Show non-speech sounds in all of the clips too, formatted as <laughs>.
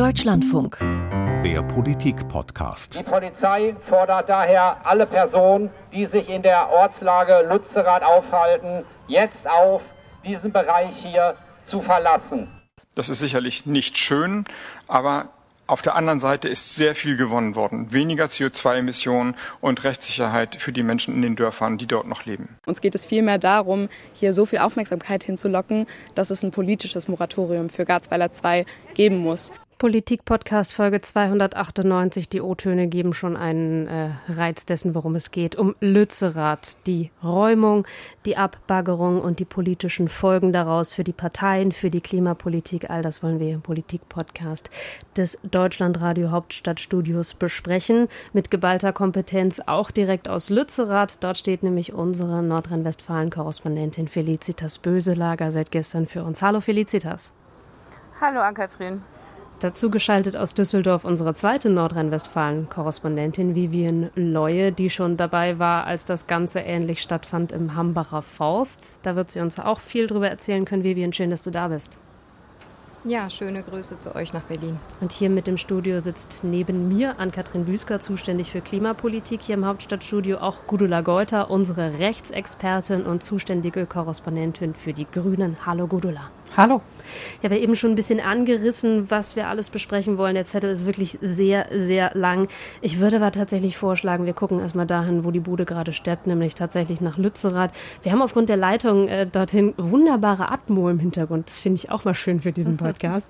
Deutschlandfunk. Der Politik-Podcast. Die Polizei fordert daher alle Personen, die sich in der Ortslage Lützerath aufhalten, jetzt auf, diesen Bereich hier zu verlassen. Das ist sicherlich nicht schön, aber auf der anderen Seite ist sehr viel gewonnen worden. Weniger CO2-Emissionen und Rechtssicherheit für die Menschen in den Dörfern, die dort noch leben. Uns geht es vielmehr darum, hier so viel Aufmerksamkeit hinzulocken, dass es ein politisches Moratorium für Garzweiler 2 geben muss. Politik-Podcast Folge 298. Die O-Töne geben schon einen äh, Reiz dessen, worum es geht. Um Lützerath, die Räumung, die Abbaggerung und die politischen Folgen daraus für die Parteien, für die Klimapolitik. All das wollen wir im Politik-Podcast des Deutschlandradio Hauptstadtstudios besprechen. Mit geballter Kompetenz auch direkt aus Lützerath. Dort steht nämlich unsere Nordrhein-Westfalen-Korrespondentin Felicitas Böselager seit gestern für uns. Hallo Felicitas. Hallo Ann-Kathrin. Dazu geschaltet aus Düsseldorf unsere zweite Nordrhein-Westfalen-Korrespondentin Vivian Leue, die schon dabei war, als das Ganze ähnlich stattfand im Hambacher Forst. Da wird sie uns auch viel drüber erzählen können. Vivian, schön, dass du da bist. Ja, schöne Grüße zu euch nach Berlin. Und hier mit dem Studio sitzt neben mir Ann-Kathrin Büsker, zuständig für Klimapolitik hier im Hauptstadtstudio, auch Gudula Geuter, unsere Rechtsexpertin und zuständige Korrespondentin für die Grünen. Hallo Gudula. Hallo. Ich habe ja eben schon ein bisschen angerissen, was wir alles besprechen wollen. Der Zettel ist wirklich sehr, sehr lang. Ich würde aber tatsächlich vorschlagen, wir gucken erstmal dahin, wo die Bude gerade steppt, nämlich tatsächlich nach Lützerath. Wir haben aufgrund der Leitung äh, dorthin wunderbare Atmo im Hintergrund. Das finde ich auch mal schön für diesen <laughs> Podcast.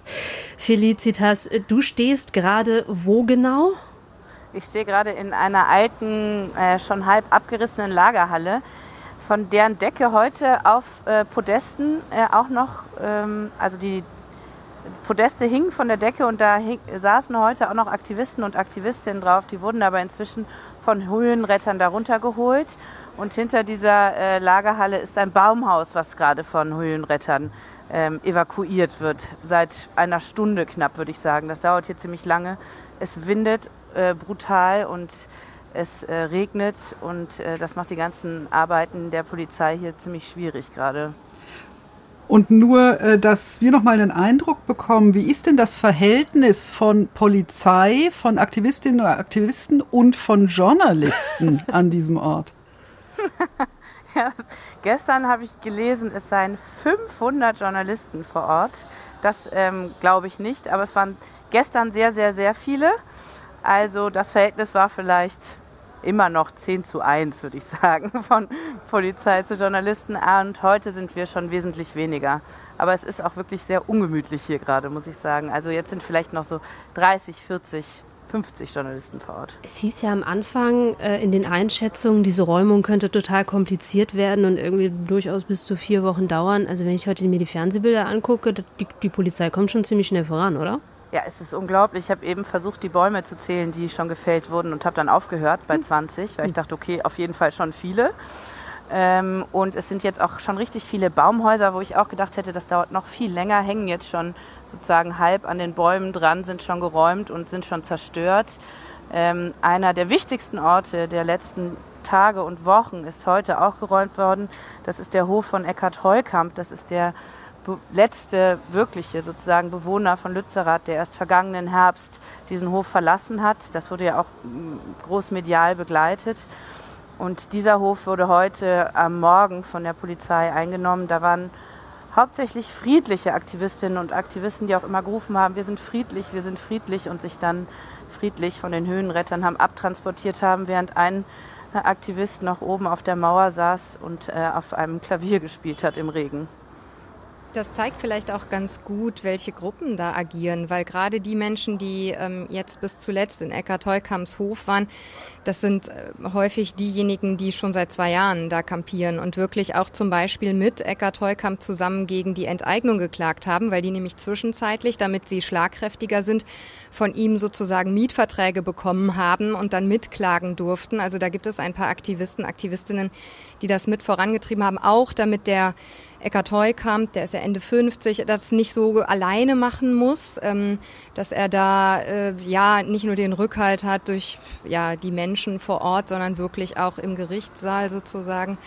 Felicitas, du stehst gerade wo genau? Ich stehe gerade in einer alten, äh, schon halb abgerissenen Lagerhalle von deren Decke heute auf äh, Podesten äh, auch noch, ähm, also die Podeste hingen von der Decke und da hing, saßen heute auch noch Aktivisten und Aktivistinnen drauf. Die wurden aber inzwischen von Höhenrettern darunter geholt. Und hinter dieser äh, Lagerhalle ist ein Baumhaus, was gerade von Höhenrettern ähm, evakuiert wird. Seit einer Stunde knapp, würde ich sagen. Das dauert hier ziemlich lange. Es windet äh, brutal und es äh, regnet und äh, das macht die ganzen Arbeiten der Polizei hier ziemlich schwierig gerade. Und nur, äh, dass wir nochmal einen Eindruck bekommen, wie ist denn das Verhältnis von Polizei, von Aktivistinnen und Aktivisten und von Journalisten <laughs> an diesem Ort? <laughs> ja, gestern habe ich gelesen, es seien 500 Journalisten vor Ort. Das ähm, glaube ich nicht, aber es waren gestern sehr, sehr, sehr viele. Also das Verhältnis war vielleicht immer noch 10 zu 1, würde ich sagen, <laughs> von Polizei zu Journalisten. Und heute sind wir schon wesentlich weniger. Aber es ist auch wirklich sehr ungemütlich hier gerade, muss ich sagen. Also jetzt sind vielleicht noch so 30, 40 50 Journalisten vor Ort. Es hieß ja am Anfang äh, in den Einschätzungen, diese Räumung könnte total kompliziert werden und irgendwie durchaus bis zu vier Wochen dauern. Also wenn ich heute mir die Fernsehbilder angucke, die, die Polizei kommt schon ziemlich schnell voran, oder? Ja, es ist unglaublich. Ich habe eben versucht, die Bäume zu zählen, die schon gefällt wurden und habe dann aufgehört bei 20, hm. weil ich dachte, okay, auf jeden Fall schon viele. Ähm, und es sind jetzt auch schon richtig viele Baumhäuser, wo ich auch gedacht hätte, das dauert noch viel länger, hängen jetzt schon sozusagen halb an den Bäumen dran, sind schon geräumt und sind schon zerstört. Ähm, einer der wichtigsten Orte der letzten Tage und Wochen ist heute auch geräumt worden. Das ist der Hof von Eckhard Heukamp. Das ist der letzte wirkliche sozusagen Bewohner von Lützerath, der erst vergangenen Herbst diesen Hof verlassen hat. Das wurde ja auch mm, großmedial begleitet. Und dieser Hof wurde heute am Morgen von der Polizei eingenommen. Da waren hauptsächlich friedliche Aktivistinnen und Aktivisten, die auch immer gerufen haben, wir sind friedlich, wir sind friedlich und sich dann friedlich von den Höhenrettern haben abtransportiert haben, während ein Aktivist noch oben auf der Mauer saß und äh, auf einem Klavier gespielt hat im Regen. Das zeigt vielleicht auch ganz gut, welche Gruppen da agieren, weil gerade die Menschen, die ähm, jetzt bis zuletzt in Eckart Heukamps Hof waren, das sind äh, häufig diejenigen, die schon seit zwei Jahren da kampieren und wirklich auch zum Beispiel mit Eckart Heukamp zusammen gegen die Enteignung geklagt haben, weil die nämlich zwischenzeitlich, damit sie schlagkräftiger sind, von ihm sozusagen Mietverträge bekommen haben und dann mitklagen durften. Also da gibt es ein paar Aktivisten, Aktivistinnen, die das mit vorangetrieben haben, auch damit der Eckart Heukamp, der ist ja Ende 50, das nicht so alleine machen muss, ähm, dass er da äh, ja nicht nur den Rückhalt hat durch ja die Menschen vor Ort, sondern wirklich auch im Gerichtssaal sozusagen.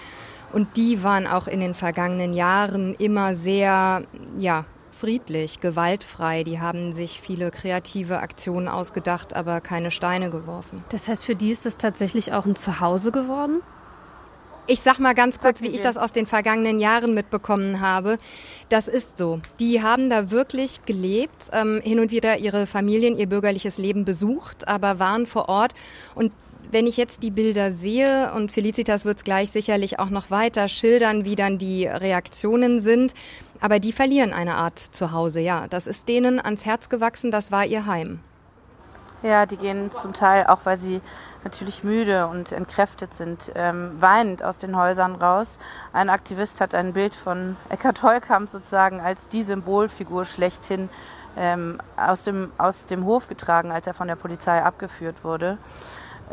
Und die waren auch in den vergangenen Jahren immer sehr ja friedlich, gewaltfrei. Die haben sich viele kreative Aktionen ausgedacht, aber keine Steine geworfen. Das heißt, für die ist es tatsächlich auch ein Zuhause geworden? Ich sag mal ganz kurz, wie ich das aus den vergangenen Jahren mitbekommen habe. Das ist so. Die haben da wirklich gelebt, ähm, hin und wieder ihre Familien, ihr bürgerliches Leben besucht, aber waren vor Ort. Und wenn ich jetzt die Bilder sehe, und Felicitas wird es gleich sicherlich auch noch weiter schildern, wie dann die Reaktionen sind, aber die verlieren eine Art Zuhause, ja. Das ist denen ans Herz gewachsen, das war ihr Heim. Ja, die gehen zum Teil, auch weil sie natürlich müde und entkräftet sind, ähm, weinend aus den Häusern raus. Ein Aktivist hat ein Bild von Eckhard Holkamp sozusagen als die Symbolfigur schlechthin ähm, aus, dem, aus dem Hof getragen, als er von der Polizei abgeführt wurde.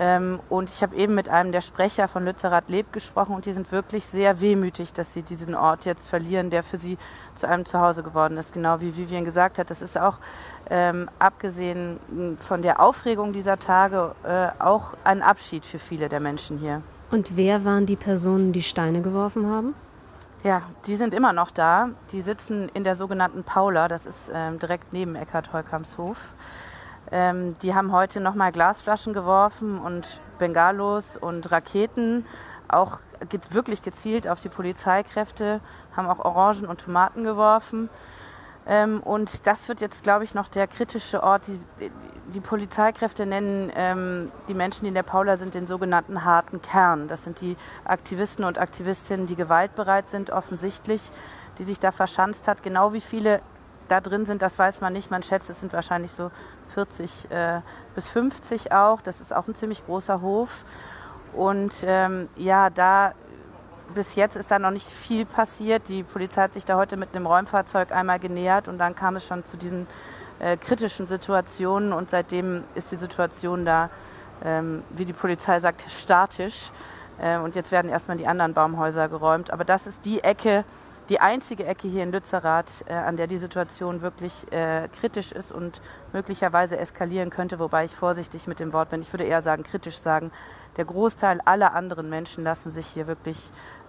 Ähm, und ich habe eben mit einem der Sprecher von Lützerath Leb gesprochen und die sind wirklich sehr wehmütig, dass sie diesen Ort jetzt verlieren, der für sie zu einem Zuhause geworden ist. Genau wie Vivian gesagt hat, das ist auch ähm, abgesehen hm, von der Aufregung dieser Tage äh, auch ein Abschied für viele der Menschen hier. Und wer waren die Personen, die Steine geworfen haben? Ja, die sind immer noch da. Die sitzen in der sogenannten Paula, das ist ähm, direkt neben Eckhard Holkamps Hof. Ähm, die haben heute nochmal Glasflaschen geworfen und Bengalos und Raketen, auch wirklich gezielt auf die Polizeikräfte, haben auch Orangen und Tomaten geworfen. Ähm, und das wird jetzt, glaube ich, noch der kritische Ort. Die, die Polizeikräfte nennen ähm, die Menschen, die in der Paula sind, den sogenannten harten Kern. Das sind die Aktivisten und Aktivistinnen, die gewaltbereit sind, offensichtlich, die sich da verschanzt hat. Genau wie viele da drin sind, das weiß man nicht. Man schätzt, es sind wahrscheinlich so 40 äh, bis 50 auch. Das ist auch ein ziemlich großer Hof. Und ähm, ja, da bis jetzt ist da noch nicht viel passiert. Die Polizei hat sich da heute mit einem Räumfahrzeug einmal genähert und dann kam es schon zu diesen äh, kritischen Situationen und seitdem ist die Situation da, ähm, wie die Polizei sagt, statisch. Äh, und jetzt werden erstmal die anderen Baumhäuser geräumt. Aber das ist die Ecke, die einzige Ecke hier in Lützerath, äh, an der die Situation wirklich äh, kritisch ist und möglicherweise eskalieren könnte, wobei ich vorsichtig mit dem Wort bin. Ich würde eher sagen, kritisch sagen. Der Großteil aller anderen Menschen lassen sich hier wirklich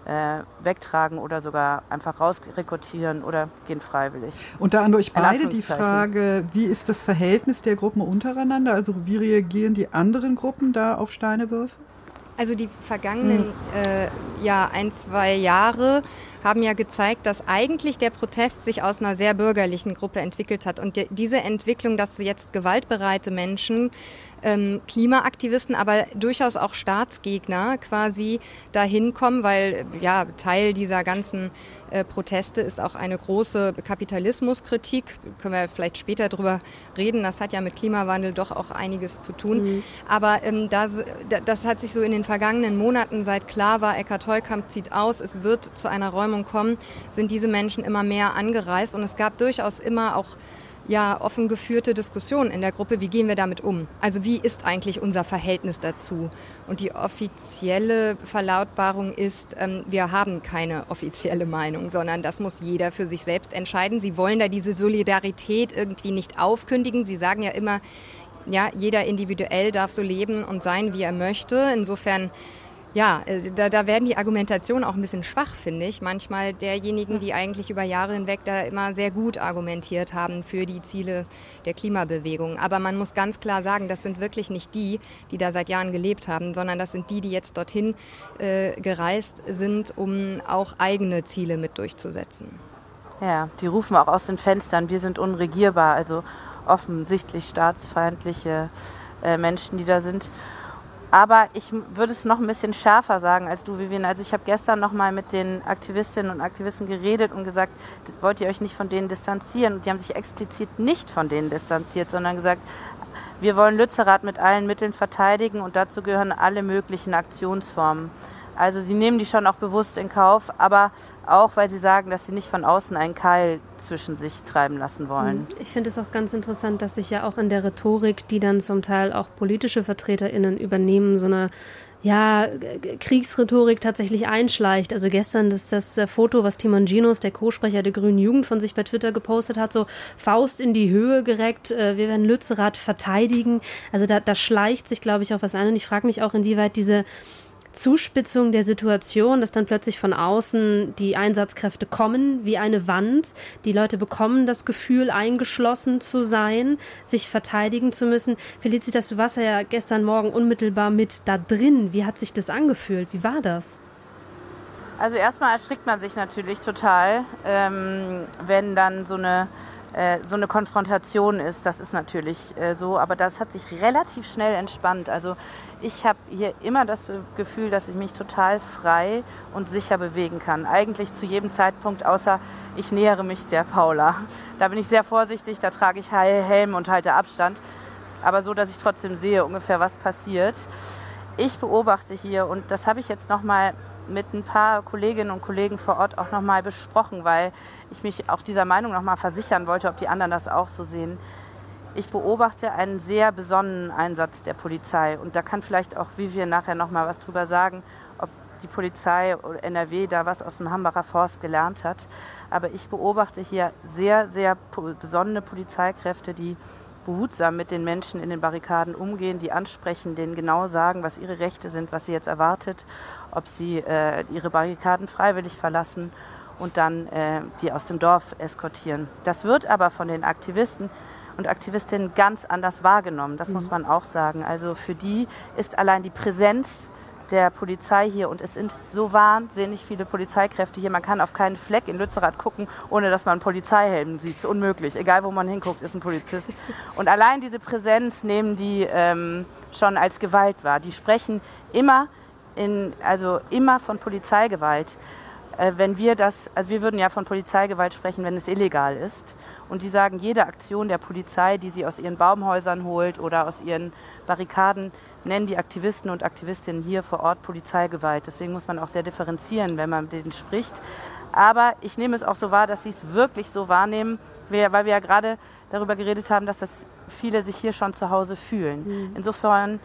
äh, wegtragen oder sogar einfach rausrekrutieren oder gehen freiwillig. Und da an euch beide die Frage, wie ist das Verhältnis der Gruppen untereinander? Also wie reagieren die anderen Gruppen da auf Steinewürfe? Also die vergangenen hm. äh, ja, ein, zwei Jahre haben ja gezeigt, dass eigentlich der Protest sich aus einer sehr bürgerlichen Gruppe entwickelt hat. Und die, diese Entwicklung, dass jetzt gewaltbereite Menschen ähm, Klimaaktivisten, aber durchaus auch Staatsgegner quasi dahin kommen, weil ja Teil dieser ganzen äh, Proteste ist auch eine große Kapitalismuskritik. Können wir vielleicht später drüber reden. Das hat ja mit Klimawandel doch auch einiges zu tun. Mhm. Aber ähm, das, das hat sich so in den vergangenen Monaten, seit klar war, Eckart Heukamp zieht aus, es wird zu einer Räumung kommen, sind diese Menschen immer mehr angereist und es gab durchaus immer auch ja offen geführte Diskussion in der Gruppe, wie gehen wir damit um? Also wie ist eigentlich unser Verhältnis dazu? Und die offizielle Verlautbarung ist, ähm, wir haben keine offizielle Meinung, sondern das muss jeder für sich selbst entscheiden. Sie wollen da diese Solidarität irgendwie nicht aufkündigen. Sie sagen ja immer, ja, jeder individuell darf so leben und sein, wie er möchte. Insofern ja, äh, da, da werden die Argumentationen auch ein bisschen schwach, finde ich. Manchmal derjenigen, die eigentlich über Jahre hinweg da immer sehr gut argumentiert haben für die Ziele der Klimabewegung. Aber man muss ganz klar sagen, das sind wirklich nicht die, die da seit Jahren gelebt haben, sondern das sind die, die jetzt dorthin äh, gereist sind, um auch eigene Ziele mit durchzusetzen. Ja, die rufen auch aus den Fenstern, wir sind unregierbar, also offensichtlich staatsfeindliche äh, Menschen, die da sind. Aber ich würde es noch ein bisschen schärfer sagen als du, Vivian. Also ich habe gestern noch mal mit den Aktivistinnen und Aktivisten geredet und gesagt, wollt ihr euch nicht von denen distanzieren? Und die haben sich explizit nicht von denen distanziert, sondern gesagt, wir wollen Lützerath mit allen Mitteln verteidigen und dazu gehören alle möglichen Aktionsformen. Also sie nehmen die schon auch bewusst in Kauf, aber auch, weil sie sagen, dass sie nicht von außen einen Keil zwischen sich treiben lassen wollen. Hm. Ich finde es auch ganz interessant, dass sich ja auch in der Rhetorik, die dann zum Teil auch politische VertreterInnen übernehmen, so eine ja, Kriegsrhetorik tatsächlich einschleicht. Also gestern das, das äh, Foto, was Timon Ginos, der Co-Sprecher der Grünen Jugend, von sich bei Twitter gepostet hat, so Faust in die Höhe gereckt, äh, wir werden Lützerath verteidigen. Also da, da schleicht sich, glaube ich, auch was ein. Und ich frage mich auch, inwieweit diese Zuspitzung der Situation, dass dann plötzlich von außen die Einsatzkräfte kommen wie eine Wand. Die Leute bekommen das Gefühl, eingeschlossen zu sein, sich verteidigen zu müssen. Felicitas, du warst ja gestern Morgen unmittelbar mit da drin. Wie hat sich das angefühlt? Wie war das? Also erstmal erschrickt man sich natürlich total, ähm, wenn dann so eine so eine Konfrontation ist. Das ist natürlich äh, so, aber das hat sich relativ schnell entspannt. Also ich habe hier immer das Gefühl, dass ich mich total frei und sicher bewegen kann. Eigentlich zu jedem Zeitpunkt, außer ich nähere mich der Paula. Da bin ich sehr vorsichtig, da trage ich Helm und halte Abstand. Aber so, dass ich trotzdem sehe ungefähr, was passiert. Ich beobachte hier und das habe ich jetzt noch mal mit ein paar Kolleginnen und Kollegen vor Ort auch nochmal besprochen, weil ich mich auch dieser Meinung nochmal versichern wollte, ob die anderen das auch so sehen. Ich beobachte einen sehr besonnenen Einsatz der Polizei und da kann vielleicht auch Vivian nachher nochmal was drüber sagen, ob die Polizei oder NRW da was aus dem Hambacher Forst gelernt hat. Aber ich beobachte hier sehr, sehr besonnene Polizeikräfte, die behutsam mit den Menschen in den Barrikaden umgehen, die ansprechen, denen genau sagen, was ihre Rechte sind, was sie jetzt erwartet, ob sie äh, ihre Barrikaden freiwillig verlassen und dann äh, die aus dem Dorf eskortieren. Das wird aber von den Aktivisten und Aktivistinnen ganz anders wahrgenommen, das mhm. muss man auch sagen. Also für die ist allein die Präsenz der Polizei hier und es sind so wahnsinnig viele Polizeikräfte hier. Man kann auf keinen Fleck in Lützerath gucken, ohne dass man einen Polizeihelm sieht. Es ist unmöglich. Egal, wo man hinguckt, ist ein Polizist. <laughs> Und allein diese Präsenz nehmen die ähm, schon als Gewalt wahr. Die sprechen immer, in, also immer von Polizeigewalt. Äh, wenn wir das, also wir würden ja von Polizeigewalt sprechen, wenn es illegal ist. Und die sagen, jede Aktion der Polizei, die sie aus ihren Baumhäusern holt oder aus ihren Barrikaden, nennen die Aktivisten und Aktivistinnen hier vor Ort Polizeigewalt. Deswegen muss man auch sehr differenzieren, wenn man mit denen spricht. Aber ich nehme es auch so wahr, dass sie es wirklich so wahrnehmen, weil wir ja gerade darüber geredet haben, dass das viele sich hier schon zu Hause fühlen. Mhm. Insofern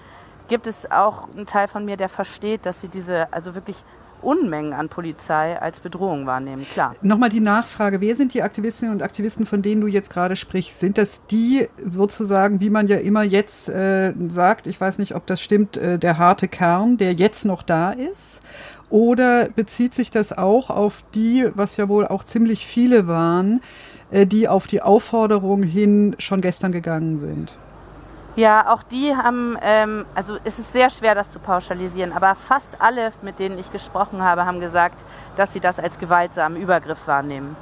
gibt es auch einen Teil von mir, der versteht, dass sie diese also wirklich Unmengen an Polizei als Bedrohung wahrnehmen, klar. Nochmal die Nachfrage, wer sind die Aktivistinnen und Aktivisten, von denen du jetzt gerade sprichst? Sind das die sozusagen, wie man ja immer jetzt äh, sagt, ich weiß nicht, ob das stimmt, äh, der harte Kern, der jetzt noch da ist? Oder bezieht sich das auch auf die, was ja wohl auch ziemlich viele waren, äh, die auf die Aufforderung hin schon gestern gegangen sind? Ja, auch die haben, ähm, also es ist sehr schwer, das zu pauschalisieren, aber fast alle, mit denen ich gesprochen habe, haben gesagt, dass sie das als gewaltsamen Übergriff wahrnehmen.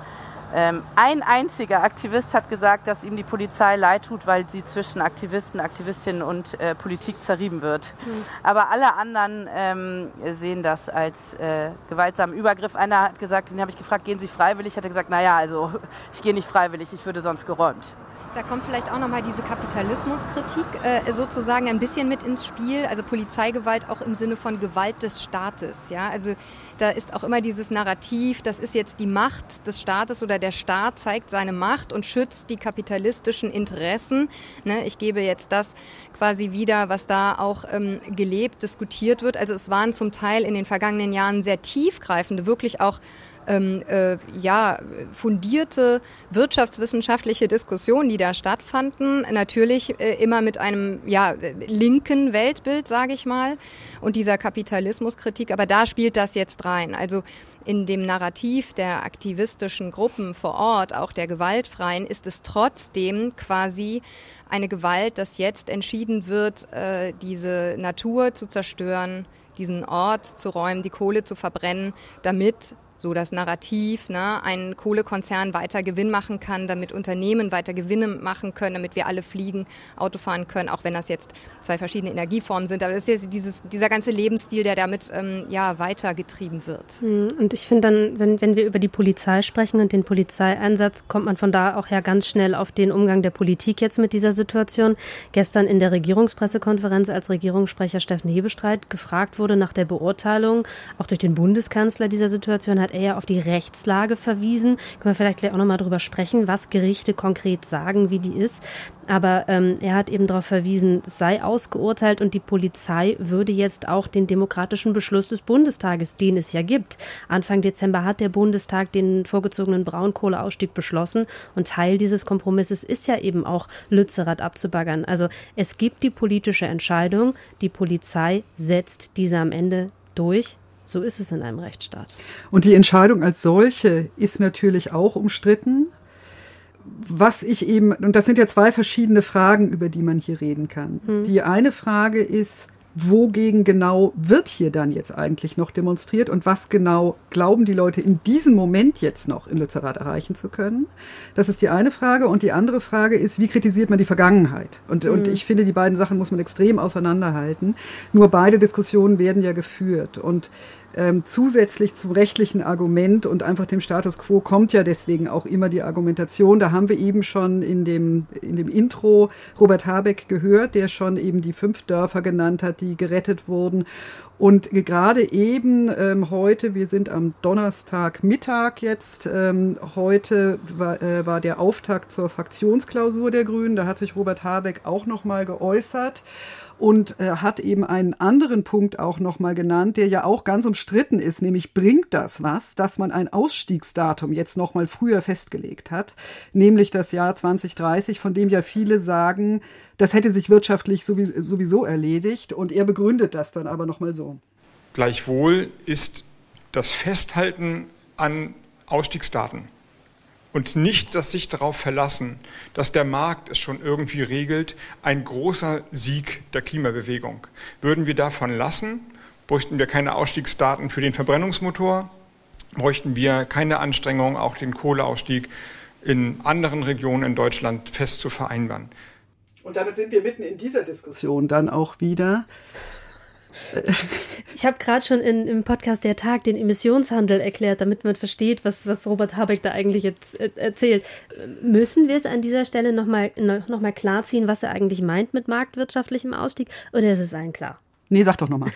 Ähm, ein einziger Aktivist hat gesagt, dass ihm die Polizei leid tut, weil sie zwischen Aktivisten, Aktivistinnen und äh, Politik zerrieben wird. Mhm. Aber alle anderen ähm, sehen das als äh, gewaltsamen Übergriff. Einer hat gesagt, den habe ich gefragt, gehen Sie freiwillig? Hat er gesagt, naja, also <laughs> ich gehe nicht freiwillig, ich würde sonst geräumt. Da kommt vielleicht auch nochmal diese Kapitalismuskritik äh, sozusagen ein bisschen mit ins Spiel. Also Polizeigewalt auch im Sinne von Gewalt des Staates. Ja? Also da ist auch immer dieses Narrativ, das ist jetzt die Macht des Staates oder der Staat zeigt seine Macht und schützt die kapitalistischen Interessen. Ne? Ich gebe jetzt das quasi wieder, was da auch ähm, gelebt, diskutiert wird. Also es waren zum Teil in den vergangenen Jahren sehr tiefgreifende, wirklich auch ähm, äh, ja, fundierte wirtschaftswissenschaftliche Diskussionen, die da stattfanden. Natürlich äh, immer mit einem ja, linken Weltbild, sage ich mal, und dieser Kapitalismuskritik. Aber da spielt das jetzt rein. Also in dem Narrativ der aktivistischen Gruppen vor Ort, auch der gewaltfreien, ist es trotzdem quasi eine Gewalt, dass jetzt entschieden wird, äh, diese Natur zu zerstören, diesen Ort zu räumen, die Kohle zu verbrennen, damit so das Narrativ, ne, ein Kohlekonzern weiter Gewinn machen kann, damit Unternehmen weiter Gewinne machen können, damit wir alle fliegen, Auto fahren können, auch wenn das jetzt zwei verschiedene Energieformen sind. Aber das ist ja dieses, dieser ganze Lebensstil, der damit ähm, ja, weitergetrieben wird. Hm, und ich finde dann, wenn, wenn wir über die Polizei sprechen und den Polizeieinsatz, kommt man von da auch ja ganz schnell auf den Umgang der Politik jetzt mit dieser Situation. Gestern in der Regierungspressekonferenz, als Regierungssprecher Steffen Hebestreit gefragt wurde nach der Beurteilung, auch durch den Bundeskanzler dieser Situation, hat er ja auf die Rechtslage verwiesen. Können wir vielleicht gleich auch nochmal drüber sprechen, was Gerichte konkret sagen, wie die ist. Aber ähm, er hat eben darauf verwiesen, es sei ausgeurteilt und die Polizei würde jetzt auch den demokratischen Beschluss des Bundestages, den es ja gibt. Anfang Dezember hat der Bundestag den vorgezogenen Braunkohleausstieg beschlossen und Teil dieses Kompromisses ist ja eben auch Lützerath abzubaggern. Also es gibt die politische Entscheidung, die Polizei setzt diese am Ende durch. So ist es in einem Rechtsstaat. Und die Entscheidung als solche ist natürlich auch umstritten. Was ich eben, und das sind ja zwei verschiedene Fragen, über die man hier reden kann. Hm. Die eine Frage ist, wogegen genau wird hier dann jetzt eigentlich noch demonstriert und was genau glauben die Leute in diesem Moment jetzt noch in Lützerath erreichen zu können? Das ist die eine Frage. Und die andere Frage ist, wie kritisiert man die Vergangenheit? Und, mhm. und ich finde, die beiden Sachen muss man extrem auseinanderhalten. Nur beide Diskussionen werden ja geführt. Und ähm, zusätzlich zum rechtlichen Argument und einfach dem Status quo kommt ja deswegen auch immer die Argumentation. Da haben wir eben schon in dem, in dem Intro Robert Habeck gehört, der schon eben die fünf Dörfer genannt hat, die gerettet wurden. Und gerade eben ähm, heute, wir sind am Donnerstagmittag jetzt, ähm, heute war, äh, war der Auftakt zur Fraktionsklausur der Grünen. Da hat sich Robert Habeck auch nochmal geäußert und äh, hat eben einen anderen Punkt auch nochmal genannt, der ja auch ganz umstritten ist, nämlich bringt das was, dass man ein Ausstiegsdatum jetzt nochmal früher festgelegt hat, nämlich das Jahr 2030, von dem ja viele sagen, das hätte sich wirtschaftlich sowieso erledigt und er begründet das dann aber nochmal so. Gleichwohl ist das Festhalten an Ausstiegsdaten und nicht das sich darauf verlassen, dass der Markt es schon irgendwie regelt, ein großer Sieg der Klimabewegung. Würden wir davon lassen, bräuchten wir keine Ausstiegsdaten für den Verbrennungsmotor, bräuchten wir keine Anstrengung, auch den Kohleausstieg in anderen Regionen in Deutschland fest zu vereinbaren. Und damit sind wir mitten in dieser Diskussion dann auch wieder. Ich habe gerade schon in, im Podcast Der Tag den Emissionshandel erklärt, damit man versteht, was, was Robert Habeck da eigentlich jetzt äh, erzählt. Müssen wir es an dieser Stelle nochmal noch mal klarziehen, was er eigentlich meint mit marktwirtschaftlichem Ausstieg? Oder ist es allen klar? Nee, sag doch nochmal.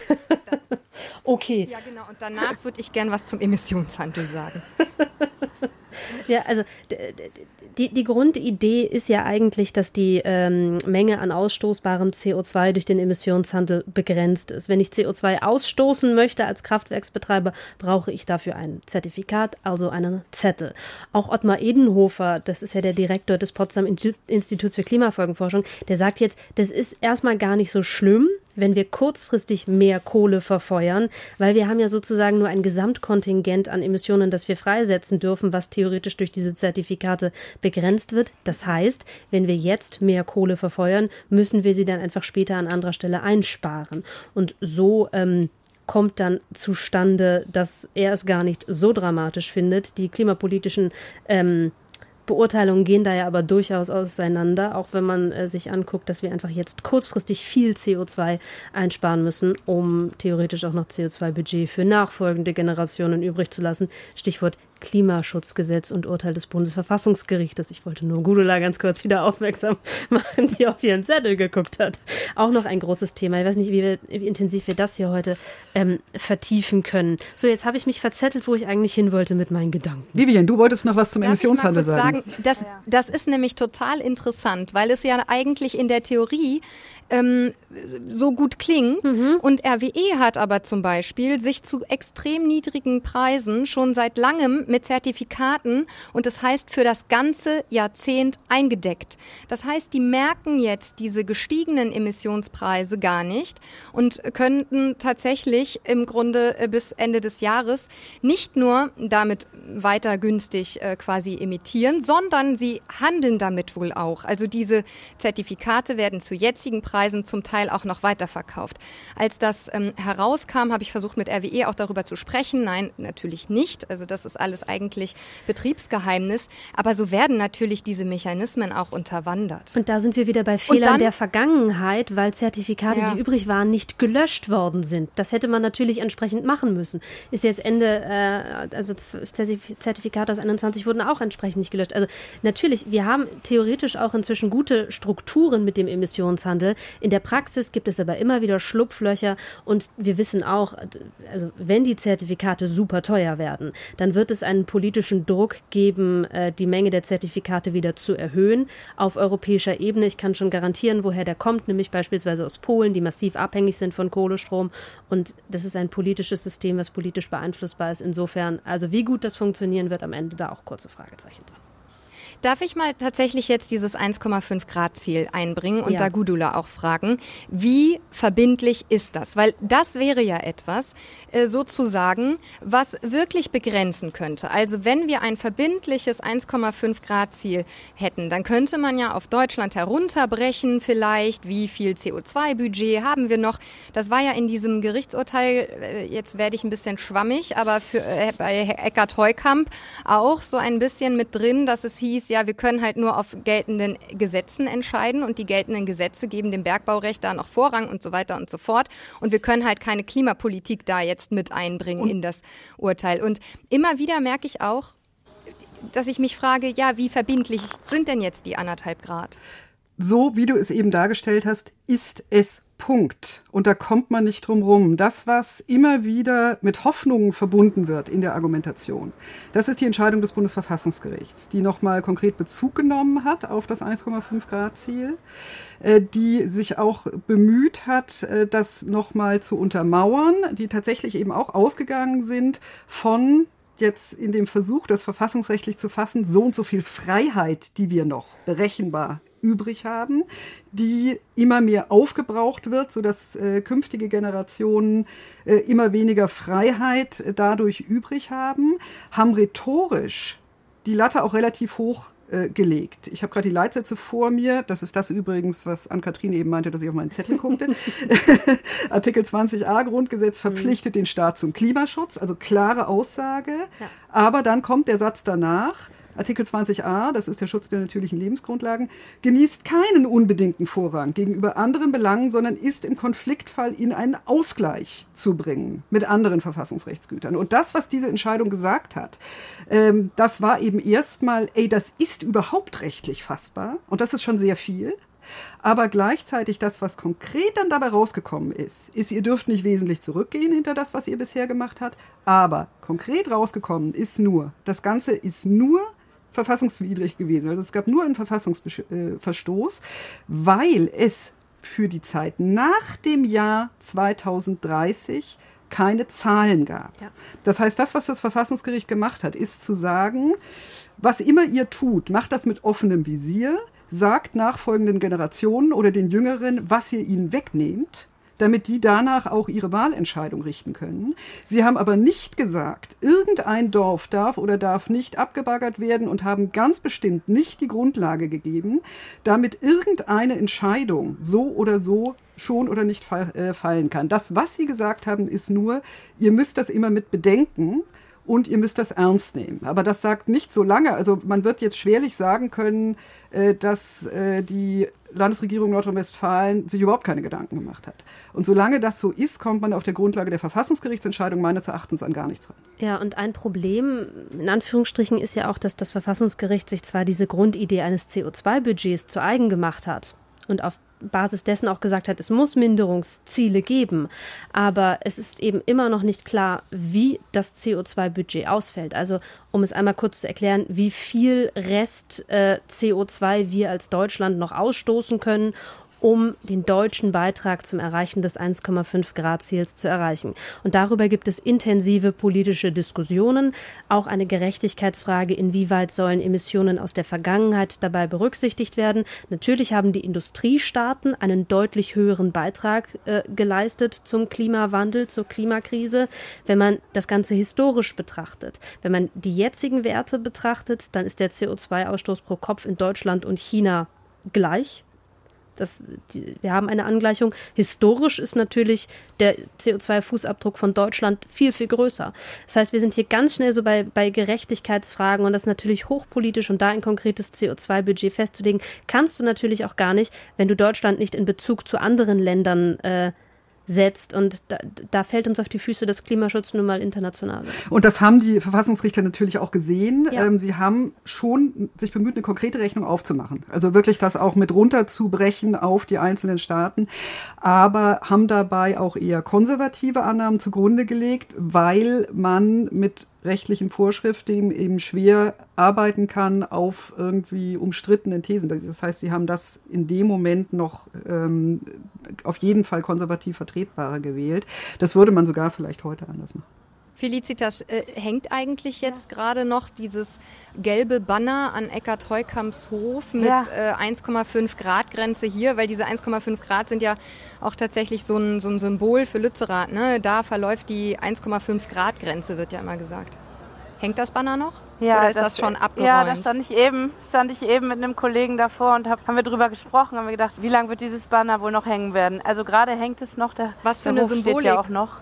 <laughs> okay. Ja, genau. Und danach würde ich gern was zum Emissionshandel sagen. <laughs> ja, also die, die Grundidee ist ja eigentlich, dass die ähm, Menge an ausstoßbarem CO2 durch den Emissionshandel begrenzt ist. Wenn ich CO2 ausstoßen möchte als Kraftwerksbetreiber, brauche ich dafür ein Zertifikat, also einen Zettel. Auch Ottmar Edenhofer, das ist ja der Direktor des Potsdam Instituts für Klimafolgenforschung, der sagt jetzt, das ist erstmal gar nicht so schlimm, wenn wir kurzfristig mehr Kohle verfeuern, weil wir haben ja sozusagen nur ein Gesamtkontingent an Emissionen, das wir freisetzen dürfen, was theoretisch durch diese Zertifikate begrenzt wird. Das heißt, wenn wir jetzt mehr Kohle verfeuern, müssen wir sie dann einfach später an anderer Stelle einsparen. Und so ähm, kommt dann zustande, dass er es gar nicht so dramatisch findet. Die klimapolitischen ähm, Beurteilungen gehen da ja aber durchaus auseinander, auch wenn man äh, sich anguckt, dass wir einfach jetzt kurzfristig viel CO2 einsparen müssen, um theoretisch auch noch CO2-Budget für nachfolgende Generationen übrig zu lassen. Stichwort Klimaschutzgesetz und Urteil des Bundesverfassungsgerichtes. Ich wollte nur Gudula ganz kurz wieder aufmerksam <laughs> machen, die auf ihren Zettel geguckt hat. Auch noch ein großes Thema. Ich weiß nicht, wie, wir, wie intensiv wir das hier heute ähm, vertiefen können. So, jetzt habe ich mich verzettelt, wo ich eigentlich hin wollte mit meinen Gedanken. Vivian, du wolltest noch was zum Darf Emissionshandel sagen. sagen das, das ist nämlich total interessant, weil es ja eigentlich in der Theorie ähm, so gut klingt. Mhm. Und RWE hat aber zum Beispiel sich zu extrem niedrigen Preisen schon seit langem mit Zertifikaten und das heißt für das ganze Jahrzehnt eingedeckt. Das heißt, die merken jetzt diese gestiegenen Emissionspreise gar nicht und könnten tatsächlich im Grunde äh, bis Ende des Jahres nicht nur damit weiter günstig äh, quasi emittieren, sondern sie handeln damit wohl auch. Also diese Zertifikate werden zu jetzigen Preisen Preisen zum Teil auch noch weiterverkauft. Als das ähm, herauskam, habe ich versucht, mit RWE auch darüber zu sprechen. Nein, natürlich nicht. Also das ist alles eigentlich Betriebsgeheimnis. Aber so werden natürlich diese Mechanismen auch unterwandert. Und da sind wir wieder bei Fehlern dann, der Vergangenheit, weil Zertifikate, ja. die übrig waren, nicht gelöscht worden sind. Das hätte man natürlich entsprechend machen müssen. Ist jetzt Ende, äh, also Zertifikate aus 21 wurden auch entsprechend nicht gelöscht. Also natürlich, wir haben theoretisch auch inzwischen gute Strukturen mit dem Emissionshandel. In der Praxis gibt es aber immer wieder Schlupflöcher und wir wissen auch, also wenn die Zertifikate super teuer werden, dann wird es einen politischen Druck geben, äh, die Menge der Zertifikate wieder zu erhöhen auf europäischer Ebene. Ich kann schon garantieren, woher der kommt, nämlich beispielsweise aus Polen, die massiv abhängig sind von Kohlestrom. Und das ist ein politisches System, was politisch beeinflussbar ist. Insofern, also wie gut das funktionieren wird am Ende, da auch kurze Fragezeichen dran. Darf ich mal tatsächlich jetzt dieses 1,5 Grad Ziel einbringen und ja. da Gudula auch fragen, wie verbindlich ist das? Weil das wäre ja etwas, äh, sozusagen, was wirklich begrenzen könnte. Also wenn wir ein verbindliches 1,5 Grad Ziel hätten, dann könnte man ja auf Deutschland herunterbrechen vielleicht, wie viel CO2-Budget haben wir noch. Das war ja in diesem Gerichtsurteil, äh, jetzt werde ich ein bisschen schwammig, aber für, äh, bei Eckart Heukamp auch so ein bisschen mit drin, dass es hieß, ja, wir können halt nur auf geltenden Gesetzen entscheiden und die geltenden Gesetze geben dem Bergbaurecht da noch Vorrang und so weiter und so fort. Und wir können halt keine Klimapolitik da jetzt mit einbringen in das Urteil. Und immer wieder merke ich auch, dass ich mich frage, ja, wie verbindlich sind denn jetzt die anderthalb Grad? So wie du es eben dargestellt hast, ist es Punkt. Und da kommt man nicht drum rum. Das, was immer wieder mit Hoffnungen verbunden wird in der Argumentation, das ist die Entscheidung des Bundesverfassungsgerichts, die nochmal konkret Bezug genommen hat auf das 1,5 Grad Ziel, äh, die sich auch bemüht hat, äh, das nochmal zu untermauern, die tatsächlich eben auch ausgegangen sind von jetzt in dem Versuch, das verfassungsrechtlich zu fassen, so und so viel Freiheit, die wir noch berechenbar übrig haben, die immer mehr aufgebraucht wird, sodass äh, künftige Generationen äh, immer weniger Freiheit äh, dadurch übrig haben, haben rhetorisch die Latte auch relativ hoch äh, gelegt. Ich habe gerade die Leitsätze vor mir. Das ist das übrigens, was Ann-Kathrin eben meinte, dass ich auf meinen Zettel guckte. <laughs> Artikel 20a Grundgesetz verpflichtet mhm. den Staat zum Klimaschutz, also klare Aussage. Ja. Aber dann kommt der Satz danach, Artikel 20a, das ist der Schutz der natürlichen Lebensgrundlagen, genießt keinen unbedingten Vorrang gegenüber anderen Belangen, sondern ist im Konfliktfall in einen Ausgleich zu bringen mit anderen Verfassungsrechtsgütern. Und das, was diese Entscheidung gesagt hat, ähm, das war eben erstmal, ey, das ist überhaupt rechtlich fassbar und das ist schon sehr viel. Aber gleichzeitig das, was konkret dann dabei rausgekommen ist, ist, ihr dürft nicht wesentlich zurückgehen hinter das, was ihr bisher gemacht habt. Aber konkret rausgekommen ist nur, das Ganze ist nur verfassungswidrig gewesen. Also es gab nur einen Verfassungsverstoß, weil es für die Zeit nach dem Jahr 2030 keine Zahlen gab. Ja. Das heißt, das, was das Verfassungsgericht gemacht hat, ist zu sagen, was immer ihr tut, macht das mit offenem Visier, sagt nachfolgenden Generationen oder den Jüngeren, was ihr ihnen wegnehmt damit die danach auch ihre Wahlentscheidung richten können. Sie haben aber nicht gesagt, irgendein Dorf darf oder darf nicht abgebaggert werden und haben ganz bestimmt nicht die Grundlage gegeben, damit irgendeine Entscheidung so oder so schon oder nicht äh, fallen kann. Das, was Sie gesagt haben, ist nur, ihr müsst das immer mit bedenken und ihr müsst das ernst nehmen. Aber das sagt nicht so lange. Also man wird jetzt schwerlich sagen können, äh, dass äh, die Landesregierung Nordrhein-Westfalen sich überhaupt keine Gedanken gemacht hat. Und solange das so ist, kommt man auf der Grundlage der Verfassungsgerichtsentscheidung meines Erachtens an gar nichts ran. Ja, und ein Problem, in Anführungsstrichen, ist ja auch, dass das Verfassungsgericht sich zwar diese Grundidee eines CO2-Budgets zu eigen gemacht hat und auf Basis dessen auch gesagt hat, es muss Minderungsziele geben. Aber es ist eben immer noch nicht klar, wie das CO2-Budget ausfällt. Also um es einmal kurz zu erklären, wie viel Rest äh, CO2 wir als Deutschland noch ausstoßen können um den deutschen Beitrag zum Erreichen des 1,5 Grad Ziels zu erreichen. Und darüber gibt es intensive politische Diskussionen, auch eine Gerechtigkeitsfrage, inwieweit sollen Emissionen aus der Vergangenheit dabei berücksichtigt werden. Natürlich haben die Industriestaaten einen deutlich höheren Beitrag äh, geleistet zum Klimawandel, zur Klimakrise. Wenn man das Ganze historisch betrachtet, wenn man die jetzigen Werte betrachtet, dann ist der CO2-Ausstoß pro Kopf in Deutschland und China gleich. Das, die, wir haben eine Angleichung. Historisch ist natürlich der CO2-Fußabdruck von Deutschland viel, viel größer. Das heißt, wir sind hier ganz schnell so bei, bei Gerechtigkeitsfragen und das ist natürlich hochpolitisch und da ein konkretes CO2-Budget festzulegen, kannst du natürlich auch gar nicht, wenn du Deutschland nicht in Bezug zu anderen Ländern äh, setzt. Und da, da, fällt uns auf die Füße, dass Klimaschutz nun mal international ist. Und das haben die Verfassungsrichter natürlich auch gesehen. Ja. Ähm, sie haben schon sich bemüht, eine konkrete Rechnung aufzumachen. Also wirklich das auch mit runterzubrechen auf die einzelnen Staaten. Aber haben dabei auch eher konservative Annahmen zugrunde gelegt, weil man mit rechtlichen Vorschriften eben schwer arbeiten kann auf irgendwie umstrittenen Thesen. Das heißt, sie haben das in dem Moment noch ähm, auf jeden Fall konservativ vertretbarer gewählt. Das würde man sogar vielleicht heute anders machen. Felicitas, äh, hängt eigentlich jetzt ja. gerade noch dieses gelbe Banner an Eckart Heukamps Hof mit ja. äh, 1,5 Grad Grenze hier? Weil diese 1,5 Grad sind ja auch tatsächlich so ein, so ein Symbol für Lützerath. Ne? Da verläuft die 1,5 Grad Grenze, wird ja immer gesagt. Hängt das Banner noch? Ja, Oder ist das, das, schon abgeräumt? Ja, da stand ich eben, stand ich eben mit einem Kollegen davor und hab, haben wir drüber gesprochen, haben wir gedacht, wie lange wird dieses Banner wohl noch hängen werden? Also gerade hängt es noch, der, Was für eine Hof Symbolik? steht ja auch noch.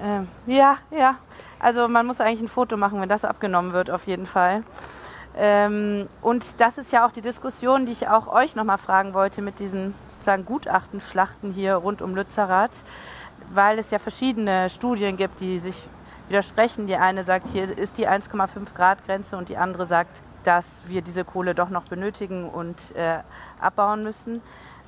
Ähm, ja, ja. Also man muss eigentlich ein Foto machen, wenn das abgenommen wird, auf jeden Fall. Ähm, und das ist ja auch die Diskussion, die ich auch euch nochmal fragen wollte mit diesen sozusagen Gutachtenschlachten hier rund um Lützerath, weil es ja verschiedene Studien gibt, die sich widersprechen. Die eine sagt, hier ist die 1,5 Grad Grenze und die andere sagt, dass wir diese Kohle doch noch benötigen und äh, abbauen müssen.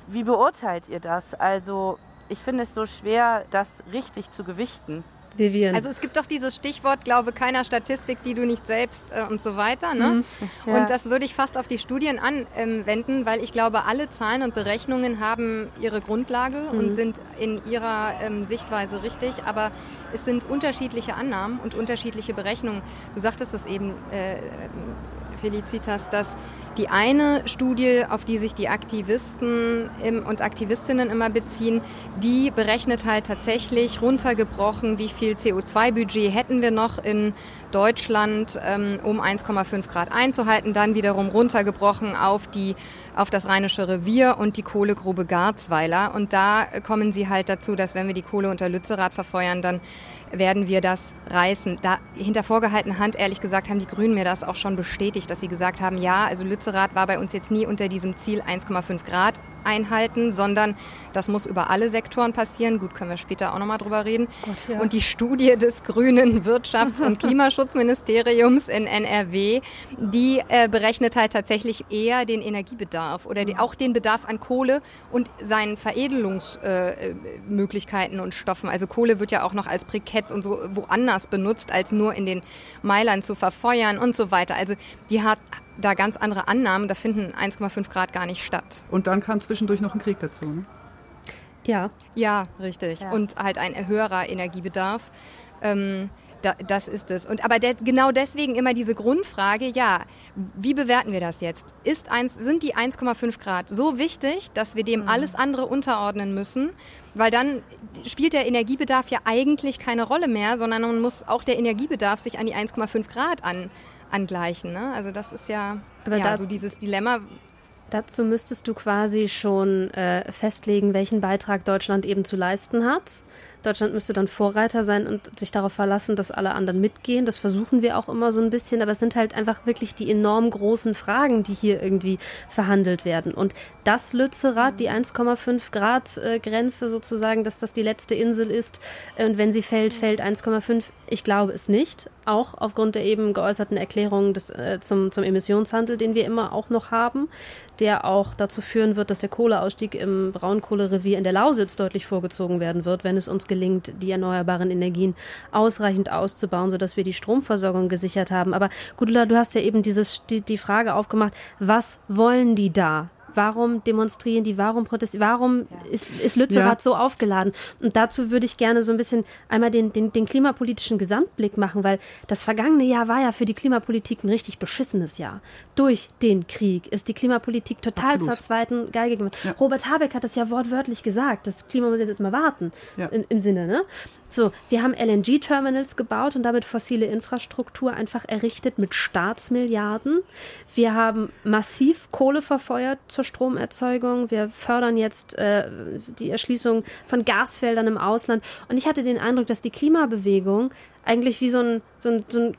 Wie beurteilt ihr das? Also ich finde es so schwer, das richtig zu gewichten. Vivian. Also es gibt doch dieses Stichwort, glaube keiner Statistik, die du nicht selbst äh, und so weiter. Ne? Mhm. Ja. Und das würde ich fast auf die Studien anwenden, weil ich glaube, alle Zahlen und Berechnungen haben ihre Grundlage mhm. und sind in ihrer ähm, Sichtweise richtig. Aber es sind unterschiedliche Annahmen und unterschiedliche Berechnungen. Du sagtest es eben, äh, Felicitas, dass die eine Studie, auf die sich die Aktivisten und Aktivistinnen immer beziehen, die berechnet halt tatsächlich runtergebrochen, wie viel CO2-Budget hätten wir noch in Deutschland, ähm, um 1,5 Grad einzuhalten. Dann wiederum runtergebrochen auf, die, auf das Rheinische Revier und die Kohlegrube Garzweiler. Und da kommen sie halt dazu, dass wenn wir die Kohle unter Lützerath verfeuern, dann werden wir das reißen. Da hinter vorgehaltener Hand, ehrlich gesagt, haben die Grünen mir das auch schon bestätigt, dass sie gesagt haben, ja, also Lützerath war bei uns jetzt nie unter diesem Ziel 1,5 Grad einhalten, sondern das muss über alle Sektoren passieren. Gut, können wir später auch nochmal drüber reden. Gott, ja. Und die Studie des grünen Wirtschafts- und <laughs> Klimaschutzministeriums in NRW, die äh, berechnet halt tatsächlich eher den Energiebedarf oder die, auch den Bedarf an Kohle und seinen Veredelungsmöglichkeiten äh, und Stoffen. Also Kohle wird ja auch noch als Briketts und so woanders benutzt, als nur in den Meilern zu verfeuern und so weiter. Also die hat da ganz andere Annahmen, da finden 1,5 Grad gar nicht statt. Und dann kam zwischendurch noch ein Krieg dazu, ne? Ja. Ja, richtig. Ja. Und halt ein höherer Energiebedarf. Ähm, da, das ist es. Und aber der, genau deswegen immer diese Grundfrage, ja, wie bewerten wir das jetzt? Ist eins, sind die 1,5 Grad so wichtig, dass wir dem mhm. alles andere unterordnen müssen? Weil dann spielt der Energiebedarf ja eigentlich keine Rolle mehr, sondern man muss auch der Energiebedarf sich an die 1,5 Grad an, angleichen. Ne? Also das ist ja, Aber ja so dieses Dilemma. Dazu müsstest du quasi schon äh, festlegen, welchen Beitrag Deutschland eben zu leisten hat. Deutschland müsste dann Vorreiter sein und sich darauf verlassen, dass alle anderen mitgehen. Das versuchen wir auch immer so ein bisschen, aber es sind halt einfach wirklich die enorm großen Fragen, die hier irgendwie verhandelt werden. Und das Lützerath, die 1,5 Grad äh, Grenze sozusagen, dass das die letzte Insel ist äh, und wenn sie fällt, fällt 1,5. Ich glaube es nicht. Auch aufgrund der eben geäußerten Erklärungen des, äh, zum, zum Emissionshandel, den wir immer auch noch haben, der auch dazu führen wird, dass der Kohleausstieg im Braunkohlerevier in der Lausitz deutlich vorgezogen werden wird, wenn es uns gelingt, die erneuerbaren Energien ausreichend auszubauen, sodass wir die Stromversorgung gesichert haben. Aber Gudula, du hast ja eben dieses, die, die Frage aufgemacht, was wollen die da? Warum demonstrieren die? Warum protestieren? Warum ist, ist Lützerath ja. so aufgeladen? Und dazu würde ich gerne so ein bisschen einmal den, den, den klimapolitischen Gesamtblick machen, weil das vergangene Jahr war ja für die Klimapolitik ein richtig beschissenes Jahr. Durch den Krieg ist die Klimapolitik total Absolut. zur zweiten Geige geworden. Ja. Robert Habeck hat das ja wortwörtlich gesagt. Das Klima muss jetzt mal warten. Ja. Im, Im Sinne, ne? So, wir haben LNG-Terminals gebaut und damit fossile Infrastruktur einfach errichtet mit Staatsmilliarden. Wir haben massiv Kohle verfeuert zur Stromerzeugung. Wir fördern jetzt äh, die Erschließung von Gasfeldern im Ausland. Und ich hatte den Eindruck, dass die Klimabewegung eigentlich wie so ein, so ein, so ein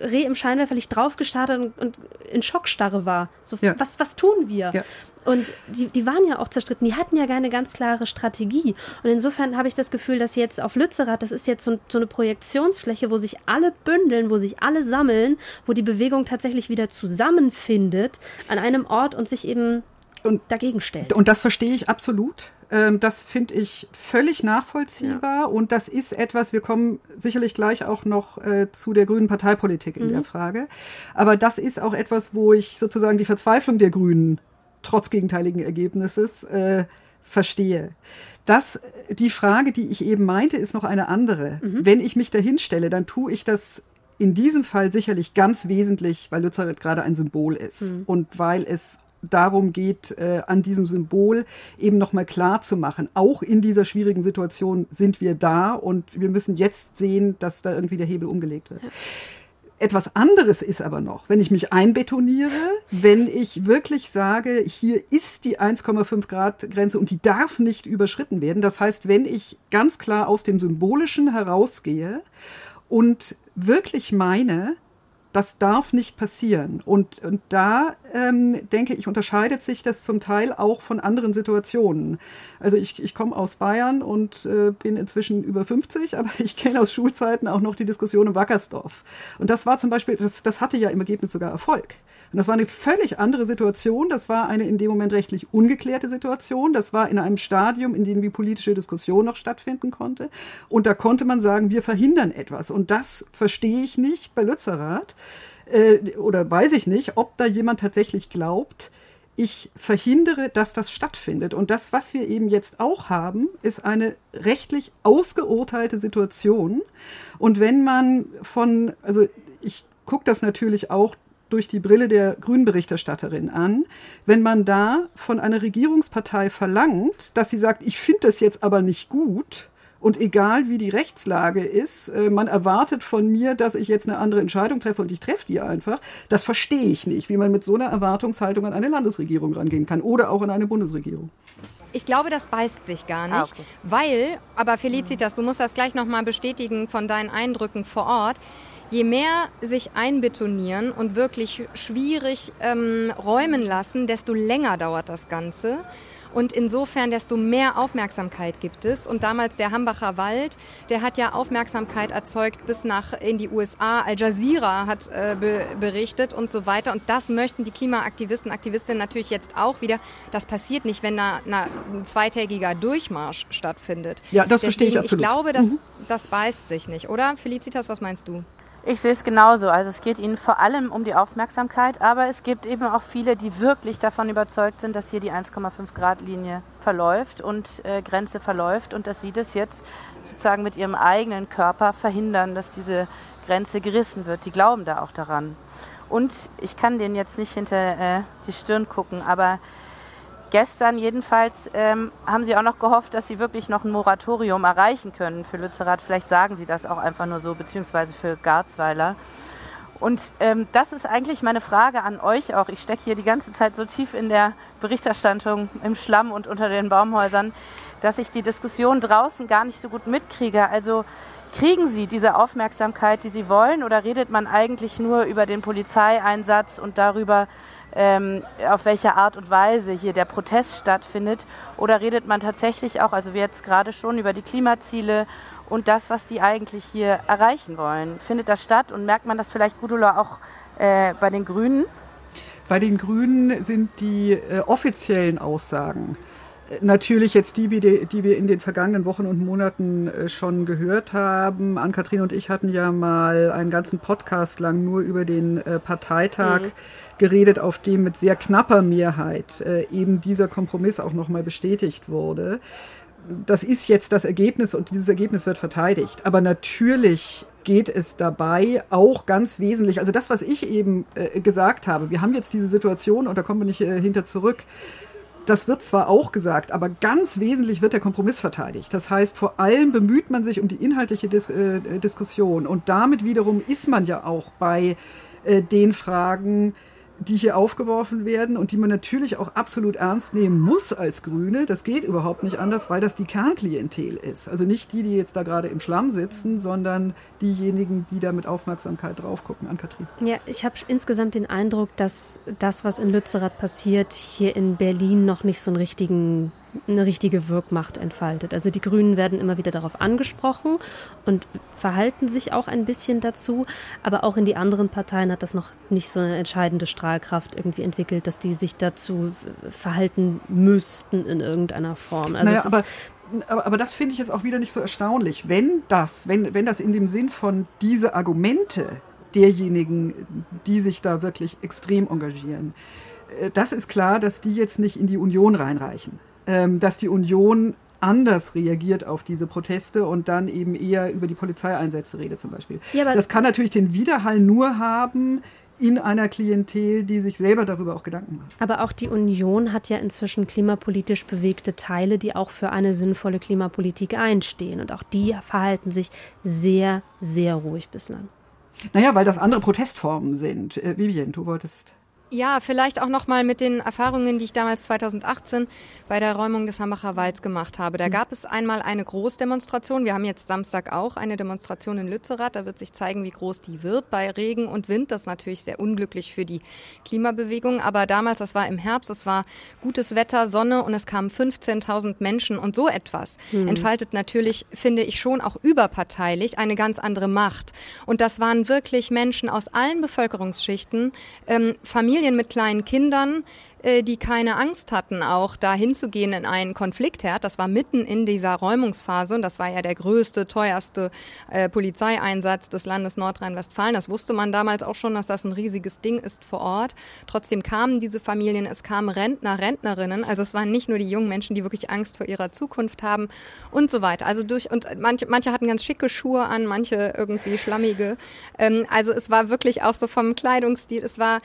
Reh im Scheinwerferlicht draufgestartet und, und in Schockstarre war. So, ja. was, was tun wir? Ja. Und die, die waren ja auch zerstritten, die hatten ja keine ganz klare Strategie. Und insofern habe ich das Gefühl, dass jetzt auf Lützerath, das ist jetzt so, so eine Projektionsfläche, wo sich alle bündeln, wo sich alle sammeln, wo die Bewegung tatsächlich wieder zusammenfindet an einem Ort und sich eben und, dagegen stellt. Und das verstehe ich absolut. Ähm, das finde ich völlig nachvollziehbar. Ja. Und das ist etwas, wir kommen sicherlich gleich auch noch äh, zu der grünen Parteipolitik in mhm. der Frage. Aber das ist auch etwas, wo ich sozusagen die Verzweiflung der Grünen trotz gegenteiligen Ergebnisses äh, verstehe. Das, die Frage, die ich eben meinte, ist noch eine andere. Mhm. Wenn ich mich dahin stelle, dann tue ich das in diesem Fall sicherlich ganz wesentlich, weil Lützerath gerade ein Symbol ist mhm. und weil es darum geht, äh, an diesem Symbol eben nochmal klar zu machen, auch in dieser schwierigen Situation sind wir da und wir müssen jetzt sehen, dass da irgendwie der Hebel umgelegt wird. Ja. Etwas anderes ist aber noch, wenn ich mich einbetoniere, wenn ich wirklich sage, hier ist die 1,5 Grad Grenze und die darf nicht überschritten werden. Das heißt, wenn ich ganz klar aus dem Symbolischen herausgehe und wirklich meine, das darf nicht passieren. Und, und da ähm, denke ich, unterscheidet sich das zum Teil auch von anderen Situationen. Also ich, ich komme aus Bayern und äh, bin inzwischen über 50, <laughs> aber ich kenne aus Schulzeiten auch noch die Diskussion im Wackersdorf. Und das war zum Beispiel, das, das hatte ja im Ergebnis sogar Erfolg. Und das war eine völlig andere Situation. Das war eine in dem Moment rechtlich ungeklärte Situation. Das war in einem Stadium, in dem die politische Diskussion noch stattfinden konnte. Und da konnte man sagen, wir verhindern etwas. Und das verstehe ich nicht bei Lützerath. Äh, oder weiß ich nicht, ob da jemand tatsächlich glaubt, ich verhindere, dass das stattfindet. Und das, was wir eben jetzt auch haben, ist eine rechtlich ausgeurteilte Situation. Und wenn man von, also ich gucke das natürlich auch durch die Brille der Grünen-Berichterstatterin an, wenn man da von einer Regierungspartei verlangt, dass sie sagt, ich finde das jetzt aber nicht gut, und egal wie die Rechtslage ist, äh, man erwartet von mir, dass ich jetzt eine andere Entscheidung treffe und ich treffe die einfach. Das verstehe ich nicht, wie man mit so einer Erwartungshaltung an eine Landesregierung rangehen kann oder auch an eine Bundesregierung. Ich glaube, das beißt sich gar nicht, ah, okay. weil, aber Felicitas, du musst das gleich nochmal bestätigen von deinen Eindrücken vor Ort je mehr sich einbetonieren und wirklich schwierig ähm, räumen lassen, desto länger dauert das Ganze. Und insofern, desto mehr Aufmerksamkeit gibt es. Und damals der Hambacher Wald, der hat ja Aufmerksamkeit erzeugt bis nach in die USA. Al Jazeera hat äh, be berichtet und so weiter. Und das möchten die Klimaaktivisten, Aktivistinnen natürlich jetzt auch wieder. Das passiert nicht, wenn da ein zweitägiger Durchmarsch stattfindet. Ja, das Deswegen, verstehe ich absolut. Ich glaube, das, mhm. das beißt sich nicht, oder? Felicitas, was meinst du? Ich sehe es genauso. Also es geht ihnen vor allem um die Aufmerksamkeit, aber es gibt eben auch viele, die wirklich davon überzeugt sind, dass hier die 1,5 Grad Linie verläuft und äh, Grenze verläuft und dass sie das jetzt sozusagen mit ihrem eigenen Körper verhindern, dass diese Grenze gerissen wird. Die glauben da auch daran. Und ich kann denen jetzt nicht hinter äh, die Stirn gucken, aber Gestern jedenfalls ähm, haben Sie auch noch gehofft, dass Sie wirklich noch ein Moratorium erreichen können für Lützerath. Vielleicht sagen Sie das auch einfach nur so, beziehungsweise für Garzweiler. Und ähm, das ist eigentlich meine Frage an euch auch. Ich stecke hier die ganze Zeit so tief in der Berichterstattung im Schlamm und unter den Baumhäusern, dass ich die Diskussion draußen gar nicht so gut mitkriege. Also kriegen Sie diese Aufmerksamkeit, die Sie wollen, oder redet man eigentlich nur über den Polizeieinsatz und darüber, ähm, auf welche Art und Weise hier der Protest stattfindet? Oder redet man tatsächlich auch, also wir jetzt gerade schon über die Klimaziele und das, was die eigentlich hier erreichen wollen? Findet das statt und merkt man das vielleicht, Gudula, auch äh, bei den Grünen? Bei den Grünen sind die äh, offiziellen Aussagen Natürlich jetzt die, die wir in den vergangenen Wochen und Monaten äh, schon gehört haben. Ann-Kathrin und ich hatten ja mal einen ganzen Podcast lang nur über den äh, Parteitag mhm. geredet, auf dem mit sehr knapper Mehrheit äh, eben dieser Kompromiss auch nochmal bestätigt wurde. Das ist jetzt das Ergebnis und dieses Ergebnis wird verteidigt. Aber natürlich geht es dabei auch ganz wesentlich, also das, was ich eben gesagt habe, wir haben jetzt diese Situation und da kommen wir nicht hinter zurück, das wird zwar auch gesagt, aber ganz wesentlich wird der Kompromiss verteidigt. Das heißt, vor allem bemüht man sich um die inhaltliche Dis äh, Diskussion. Und damit wiederum ist man ja auch bei äh, den Fragen, die hier aufgeworfen werden und die man natürlich auch absolut ernst nehmen muss als Grüne. Das geht überhaupt nicht anders, weil das die Kernklientel ist. Also nicht die, die jetzt da gerade im Schlamm sitzen, sondern diejenigen, die da mit Aufmerksamkeit drauf gucken. An Katrin. Ja, ich habe insgesamt den Eindruck, dass das, was in Lützerath passiert, hier in Berlin noch nicht so einen richtigen eine richtige Wirkmacht entfaltet. Also die Grünen werden immer wieder darauf angesprochen und verhalten sich auch ein bisschen dazu, aber auch in die anderen Parteien hat das noch nicht so eine entscheidende Strahlkraft irgendwie entwickelt, dass die sich dazu verhalten müssten in irgendeiner Form. Also naja, aber aber, aber, das finde ich jetzt auch wieder nicht so erstaunlich. Wenn das, wenn, wenn das in dem Sinn von diese Argumente derjenigen, die sich da wirklich extrem engagieren, äh, das ist klar, dass die jetzt nicht in die Union reinreichen. Ähm, dass die Union anders reagiert auf diese Proteste und dann eben eher über die Polizeieinsätze redet zum Beispiel. Ja, das kann natürlich den Widerhall nur haben in einer Klientel, die sich selber darüber auch Gedanken macht. Aber auch die Union hat ja inzwischen klimapolitisch bewegte Teile, die auch für eine sinnvolle Klimapolitik einstehen. Und auch die verhalten sich sehr, sehr ruhig bislang. Naja, weil das andere Protestformen sind. Äh, Vivian, du wolltest. Ja, vielleicht auch nochmal mit den Erfahrungen, die ich damals 2018 bei der Räumung des Hambacher Walds gemacht habe. Da hm. gab es einmal eine Großdemonstration. Wir haben jetzt Samstag auch eine Demonstration in Lützerath. Da wird sich zeigen, wie groß die wird bei Regen und Wind. Das ist natürlich sehr unglücklich für die Klimabewegung. Aber damals, das war im Herbst, es war gutes Wetter, Sonne und es kamen 15.000 Menschen und so etwas hm. entfaltet natürlich, finde ich schon auch überparteilich eine ganz andere Macht. Und das waren wirklich Menschen aus allen Bevölkerungsschichten, ähm, Familien, Familien mit kleinen Kindern, die keine Angst hatten, auch da hinzugehen in einen Konfliktherd. Das war mitten in dieser Räumungsphase und das war ja der größte, teuerste äh, Polizeieinsatz des Landes Nordrhein-Westfalen. Das wusste man damals auch schon, dass das ein riesiges Ding ist vor Ort. Trotzdem kamen diese Familien, es kamen Rentner, Rentnerinnen. Also es waren nicht nur die jungen Menschen, die wirklich Angst vor ihrer Zukunft haben und so weiter. Also durch und manche, manche hatten ganz schicke Schuhe an, manche irgendwie schlammige. Ähm, also es war wirklich auch so vom Kleidungsstil. Es war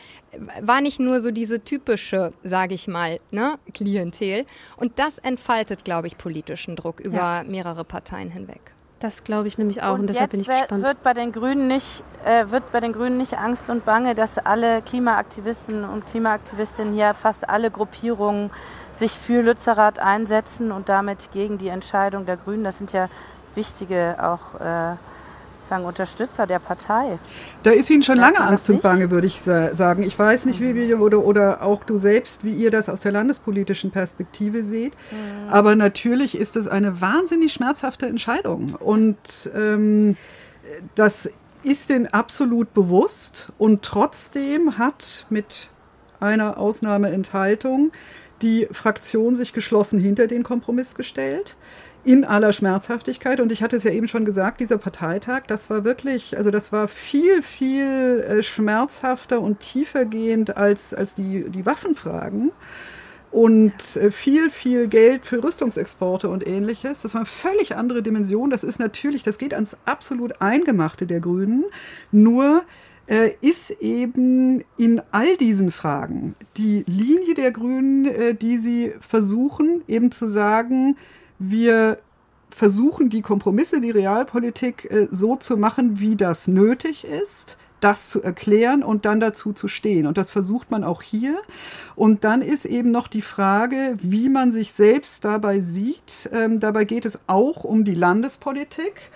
war nicht nur so diese typische sage ich mal, ne, Klientel. Und das entfaltet, glaube ich, politischen Druck über ja. mehrere Parteien hinweg. Das glaube ich nämlich auch und, und deshalb bin ich gespannt. Wird bei den Grünen nicht äh, wird bei den Grünen nicht Angst und Bange, dass alle Klimaaktivisten und Klimaaktivistinnen hier fast alle Gruppierungen sich für Lützerath einsetzen und damit gegen die Entscheidung der Grünen. Das sind ja wichtige auch äh, sagen, Unterstützer der Partei. Da ist Ihnen schon lange Angst und Bange, würde ich sagen. Ich weiß nicht, wie wir oder, oder auch du selbst, wie ihr das aus der landespolitischen Perspektive seht. Mhm. Aber natürlich ist es eine wahnsinnig schmerzhafte Entscheidung. Und ähm, das ist denen absolut bewusst. Und trotzdem hat mit einer Ausnahmeenthaltung die Fraktion sich geschlossen hinter den Kompromiss gestellt in aller Schmerzhaftigkeit. Und ich hatte es ja eben schon gesagt, dieser Parteitag, das war wirklich, also das war viel, viel äh, schmerzhafter und tiefergehend als, als die, die Waffenfragen. Und äh, viel, viel Geld für Rüstungsexporte und ähnliches. Das war eine völlig andere Dimension. Das ist natürlich, das geht ans absolut Eingemachte der Grünen. Nur äh, ist eben in all diesen Fragen die Linie der Grünen, äh, die sie versuchen, eben zu sagen, wir versuchen die Kompromisse, die Realpolitik äh, so zu machen, wie das nötig ist das zu erklären und dann dazu zu stehen. Und das versucht man auch hier. Und dann ist eben noch die Frage, wie man sich selbst dabei sieht. Ähm, dabei geht es auch um die Landespolitik.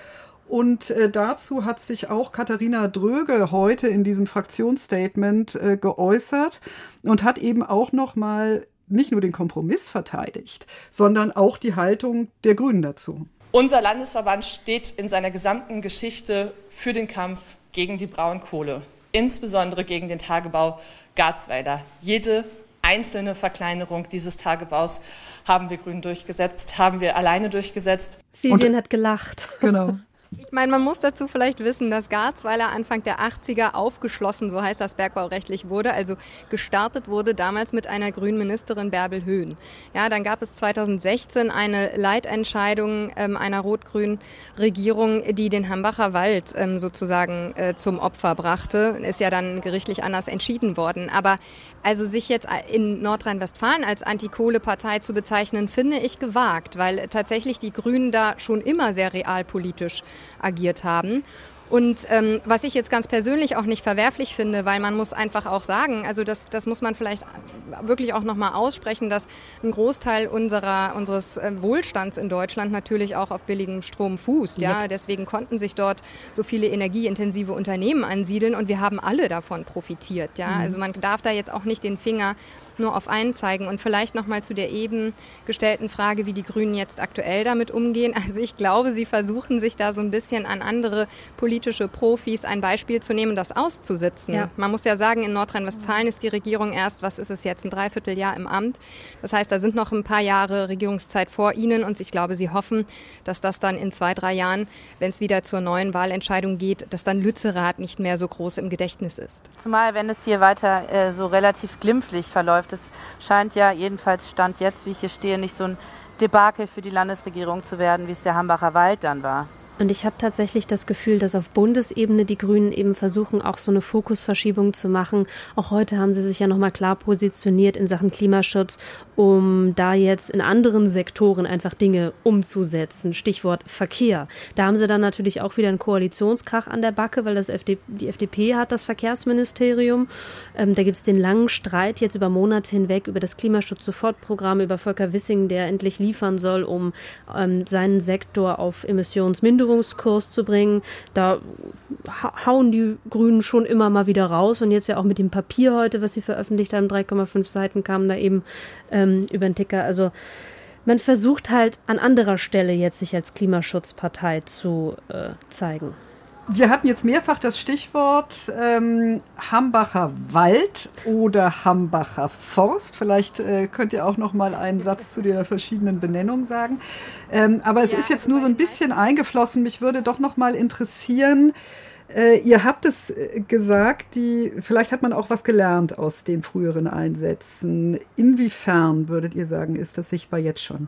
Und äh, dazu hat sich auch Katharina Dröge heute in diesem Fraktionsstatement äh, geäußert und hat eben auch noch mal nicht nur den Kompromiss verteidigt, sondern auch die Haltung der Grünen dazu. Unser Landesverband steht in seiner gesamten Geschichte für den Kampf gegen die Braunkohle, insbesondere gegen den Tagebau Garzweiler. Jede einzelne Verkleinerung dieses Tagebaus haben wir Grünen durchgesetzt, haben wir alleine durchgesetzt. Vivian hat gelacht. Genau. <laughs> Ich meine, man muss dazu vielleicht wissen, dass Garzweiler Anfang der 80er aufgeschlossen, so heißt das bergbaurechtlich wurde, also gestartet wurde damals mit einer grünen Ministerin Bärbel Höhn. Ja, dann gab es 2016 eine Leitentscheidung ähm, einer rot-grünen Regierung, die den Hambacher Wald ähm, sozusagen äh, zum Opfer brachte. Ist ja dann gerichtlich anders entschieden worden. Aber also sich jetzt in Nordrhein-Westfalen als Antikohle-Partei zu bezeichnen, finde ich gewagt, weil tatsächlich die Grünen da schon immer sehr realpolitisch agiert haben. Und ähm, was ich jetzt ganz persönlich auch nicht verwerflich finde, weil man muss einfach auch sagen, also das, das muss man vielleicht wirklich auch nochmal aussprechen, dass ein Großteil unserer, unseres äh, Wohlstands in Deutschland natürlich auch auf billigem Strom fußt. Ja? ja. Deswegen konnten sich dort so viele energieintensive Unternehmen ansiedeln und wir haben alle davon profitiert. Ja? Mhm. Also man darf da jetzt auch nicht den Finger nur auf einen zeigen. Und vielleicht nochmal zu der eben gestellten Frage, wie die Grünen jetzt aktuell damit umgehen. Also ich glaube, sie versuchen sich da so ein bisschen an andere politische Profis ein Beispiel zu nehmen, das auszusitzen. Ja. Man muss ja sagen, in Nordrhein-Westfalen ist die Regierung erst, was ist es jetzt, ein Dreivierteljahr im Amt. Das heißt, da sind noch ein paar Jahre Regierungszeit vor ihnen und ich glaube, sie hoffen, dass das dann in zwei, drei Jahren, wenn es wieder zur neuen Wahlentscheidung geht, dass dann Lützerath nicht mehr so groß im Gedächtnis ist. Zumal, wenn es hier weiter äh, so relativ glimpflich verläuft, geschafft. Es scheint ja jedenfalls Stand jetzt, wie ich hier stehe, nicht so ein Debakel für die Landesregierung zu werden, wie es der Hambacher Wald dann war. Und ich habe tatsächlich das Gefühl, dass auf Bundesebene die Grünen eben versuchen, auch so eine Fokusverschiebung zu machen. Auch heute haben sie sich ja nochmal klar positioniert in Sachen Klimaschutz, um da jetzt in anderen Sektoren einfach Dinge umzusetzen. Stichwort Verkehr. Da haben sie dann natürlich auch wieder einen Koalitionskrach an der Backe, weil das FD, die FDP hat das Verkehrsministerium. Ähm, da gibt es den langen Streit jetzt über Monate hinweg über das Klimaschutz-Sofortprogramm, über Volker Wissing, der endlich liefern soll, um ähm, seinen Sektor auf Emissionsminderung Einführungskurs zu bringen. Da hauen die Grünen schon immer mal wieder raus. Und jetzt ja auch mit dem Papier heute, was sie veröffentlicht haben, 3,5 Seiten kamen da eben ähm, über den Ticker. Also man versucht halt an anderer Stelle jetzt sich als Klimaschutzpartei zu äh, zeigen. Wir hatten jetzt mehrfach das Stichwort ähm, Hambacher Wald oder Hambacher Forst. Vielleicht äh, könnt ihr auch noch mal einen Satz zu der verschiedenen Benennung sagen. Ähm, aber es ja, ist jetzt nur so ein bisschen eingeflossen. Mich würde doch noch mal interessieren. Äh, ihr habt es äh, gesagt, die, vielleicht hat man auch was gelernt aus den früheren Einsätzen. Inwiefern würdet ihr sagen, ist das sichtbar jetzt schon?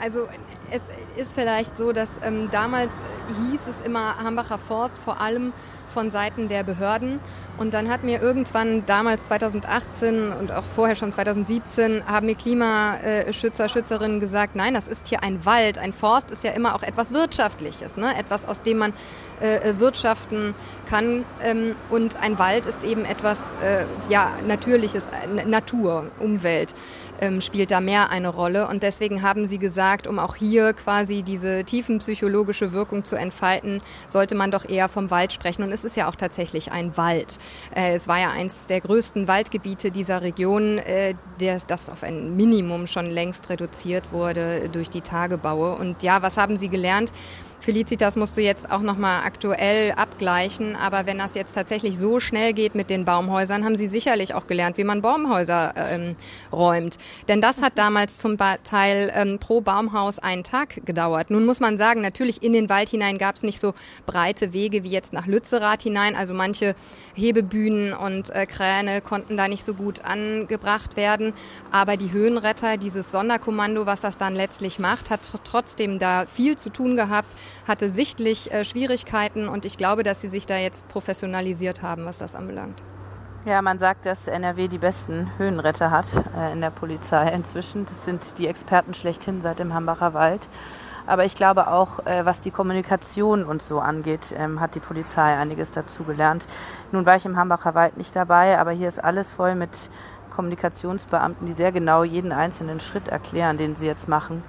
Also es ist vielleicht so, dass ähm, damals hieß es immer Hambacher Forst vor allem von Seiten der Behörden. Und dann hat mir irgendwann damals 2018 und auch vorher schon 2017 haben mir Klimaschützer, Schützerinnen gesagt, nein, das ist hier ein Wald. Ein Forst ist ja immer auch etwas Wirtschaftliches, ne? etwas, aus dem man äh, wirtschaften kann. Ähm, und ein Wald ist eben etwas äh, ja, Natürliches, Natur, Umwelt ähm, spielt da mehr eine Rolle. Und deswegen haben sie gesagt, um auch hier quasi diese tiefenpsychologische Wirkung zu entfalten, sollte man doch eher vom Wald sprechen. Und es ist ja auch tatsächlich ein Wald. Äh, es war ja eines der größten Waldgebiete dieser Region, äh, das auf ein Minimum schon längst reduziert wurde durch die Tagebaue. Und ja, was haben Sie gelernt? Felicitas musst du jetzt auch nochmal aktuell abgleichen, aber wenn das jetzt tatsächlich so schnell geht mit den Baumhäusern, haben sie sicherlich auch gelernt, wie man Baumhäuser ähm, räumt. Denn das hat damals zum Teil ähm, pro Baumhaus einen Tag gedauert. Nun muss man sagen, natürlich in den Wald hinein gab es nicht so breite Wege wie jetzt nach Lützerath hinein. Also manche Hebebühnen und äh, Kräne konnten da nicht so gut angebracht werden. Aber die Höhenretter, dieses Sonderkommando, was das dann letztlich macht, hat trotzdem da viel zu tun gehabt hatte sichtlich äh, Schwierigkeiten und ich glaube, dass sie sich da jetzt professionalisiert haben, was das anbelangt. Ja, man sagt, dass NRW die besten Höhenretter hat äh, in der Polizei inzwischen. Das sind die Experten schlechthin seit dem Hambacher Wald. Aber ich glaube auch, äh, was die Kommunikation und so angeht, ähm, hat die Polizei einiges dazugelernt. Nun war ich im Hambacher Wald nicht dabei, aber hier ist alles voll mit Kommunikationsbeamten, die sehr genau jeden einzelnen Schritt erklären, den sie jetzt machen.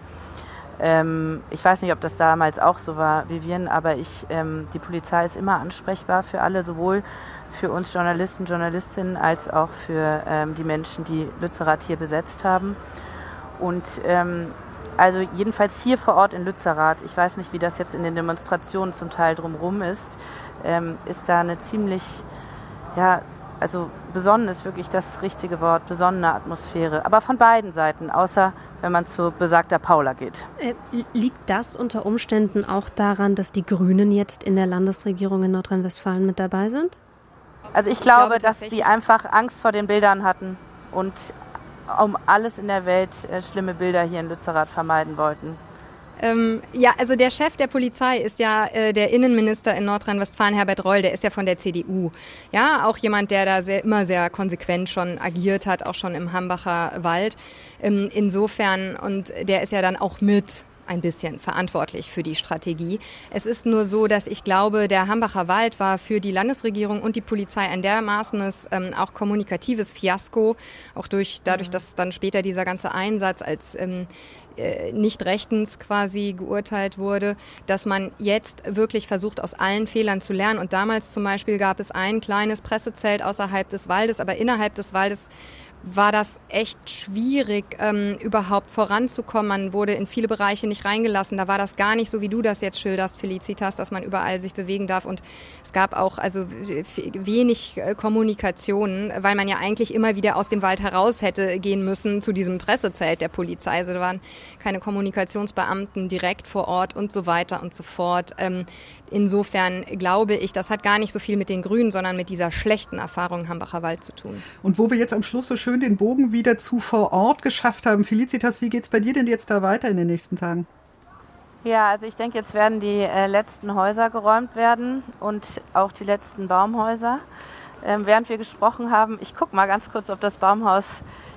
Ähm, ich weiß nicht, ob das damals auch so war, Vivian, aber ich, ähm, die Polizei ist immer ansprechbar für alle, sowohl für uns Journalisten, Journalistinnen, als auch für ähm, die Menschen, die Lützerath hier besetzt haben. Und ähm, also jedenfalls hier vor Ort in Lützerath, ich weiß nicht, wie das jetzt in den Demonstrationen zum Teil drumherum ist, ähm, ist da eine ziemlich, ja, also besonnen ist wirklich das richtige Wort, besonnene Atmosphäre. Aber von beiden Seiten, außer wenn man zu besagter Paula geht. Äh, liegt das unter Umständen auch daran, dass die Grünen jetzt in der Landesregierung in Nordrhein-Westfalen mit dabei sind? Also ich, ich glaube, glaube dass sie einfach Angst vor den Bildern hatten und um alles in der Welt äh, schlimme Bilder hier in Lützerath vermeiden wollten. Ähm, ja, also der Chef der Polizei ist ja äh, der Innenminister in Nordrhein-Westfalen, Herbert Reul, der ist ja von der CDU. Ja, auch jemand, der da sehr, immer sehr konsequent schon agiert hat, auch schon im Hambacher Wald. Ähm, insofern, und der ist ja dann auch mit ein bisschen verantwortlich für die Strategie. Es ist nur so, dass ich glaube, der Hambacher Wald war für die Landesregierung und die Polizei ein dermaßenes ähm, auch kommunikatives Fiasko, auch durch, dadurch, mhm. dass dann später dieser ganze Einsatz als ähm, äh, nicht rechtens quasi geurteilt wurde, dass man jetzt wirklich versucht, aus allen Fehlern zu lernen. Und damals zum Beispiel gab es ein kleines Pressezelt außerhalb des Waldes, aber innerhalb des Waldes war das echt schwierig, ähm, überhaupt voranzukommen. Man wurde in viele Bereiche nicht reingelassen. Da war das gar nicht so, wie du das jetzt schilderst, Felicitas, dass man überall sich bewegen darf. Und es gab auch also wenig äh, Kommunikation, weil man ja eigentlich immer wieder aus dem Wald heraus hätte gehen müssen zu diesem Pressezelt der Polizei. Also da waren keine Kommunikationsbeamten direkt vor Ort und so weiter und so fort. Ähm, insofern glaube ich, das hat gar nicht so viel mit den Grünen, sondern mit dieser schlechten Erfahrung Hambacher Wald zu tun. Und wo wir jetzt am Schluss so schön schön den Bogen wieder zu vor Ort geschafft haben. Felicitas, wie geht es bei dir denn jetzt da weiter in den nächsten Tagen? Ja, also ich denke, jetzt werden die äh, letzten Häuser geräumt werden und auch die letzten Baumhäuser. Ähm, während wir gesprochen haben, ich gucke mal ganz kurz, ob das Baumhaus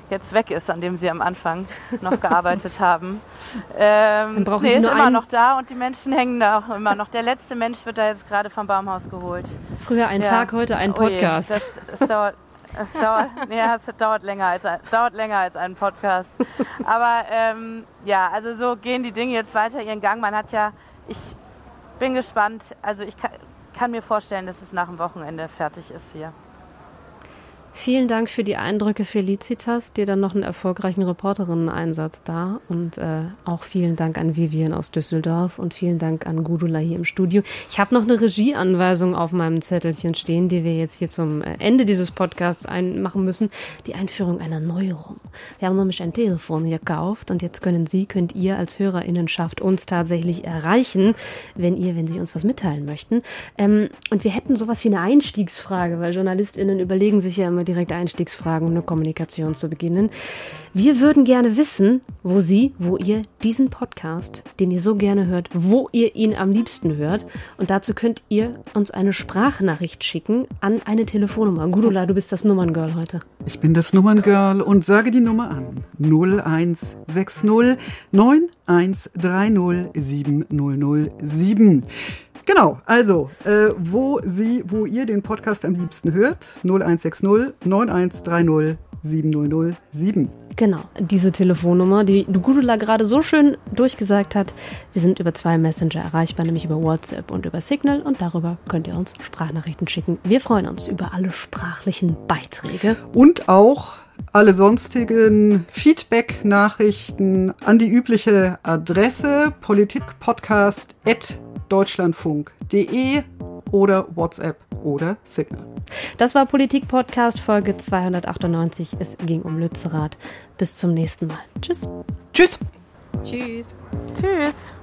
jetzt weg ist, an dem Sie am Anfang noch <laughs> gearbeitet haben. Ähm, Dann brauchen nee, Sie ist nur immer einen- noch da und die Menschen <laughs> hängen da auch immer noch. Der letzte Mensch wird da jetzt gerade vom Baumhaus geholt. Früher ein Ja. Tag, heute ein Oh je, Podcast. das, das dauert, es dauert, nee, es dauert länger als dauert länger als ein Podcast. Aber ähm, ja, also so gehen die Dinge jetzt weiter ihren Gang. Man hat ja, ich bin gespannt. Also ich kann, kann mir vorstellen, dass es nach dem Wochenende fertig ist hier. Vielen Dank für die Eindrücke, Felicitas. Dir dann noch einen erfolgreichen Reporterinnen-Einsatz da. Und äh, auch vielen Dank an Vivian aus Düsseldorf und vielen Dank an Gudula hier im Studio. Ich habe noch eine Regieanweisung auf meinem Zettelchen stehen, die wir jetzt hier zum äh, Ende dieses Podcasts einmachen müssen. Die Einführung einer Neuerung. Wir haben nämlich ein Telefon hier gekauft und jetzt können Sie, könnt ihr als Hörerinnenschaft uns tatsächlich erreichen, wenn ihr, wenn Sie uns was mitteilen möchten. Ähm, und wir hätten sowas wie eine Einstiegsfrage, weil JournalistInnen überlegen sich ja immer direkt Einstiegsfragen, um eine Kommunikation zu beginnen. Wir würden gerne wissen, wo Sie, wo ihr diesen Podcast, den ihr so gerne hört, wo ihr ihn am liebsten hört. Und dazu könnt ihr uns eine Sprachnachricht schicken an eine Telefonnummer. Gudula, du bist das Nummerngirl heute. Ich bin das Nummerngirl und sage die Nummer an. 0160 9130 7007. Genau, also, äh, wo Sie, wo ihr den Podcast am liebsten hört, 0160 9130 7007. Genau, diese Telefonnummer, die du Gudula gerade so schön durchgesagt hat. Wir sind über zwei Messenger erreichbar, nämlich über WhatsApp und über Signal und darüber könnt ihr uns Sprachnachrichten schicken. Wir freuen uns über alle sprachlichen Beiträge. Und auch alle sonstigen Feedback-Nachrichten an die übliche Adresse politikpodcast.deutschlandfunk.de oder WhatsApp oder Signal. Das war Politik Podcast Folge 298. Es ging um Lützerath. Bis zum nächsten Mal. Tschüss. Tschüss. Tschüss. Tschüss.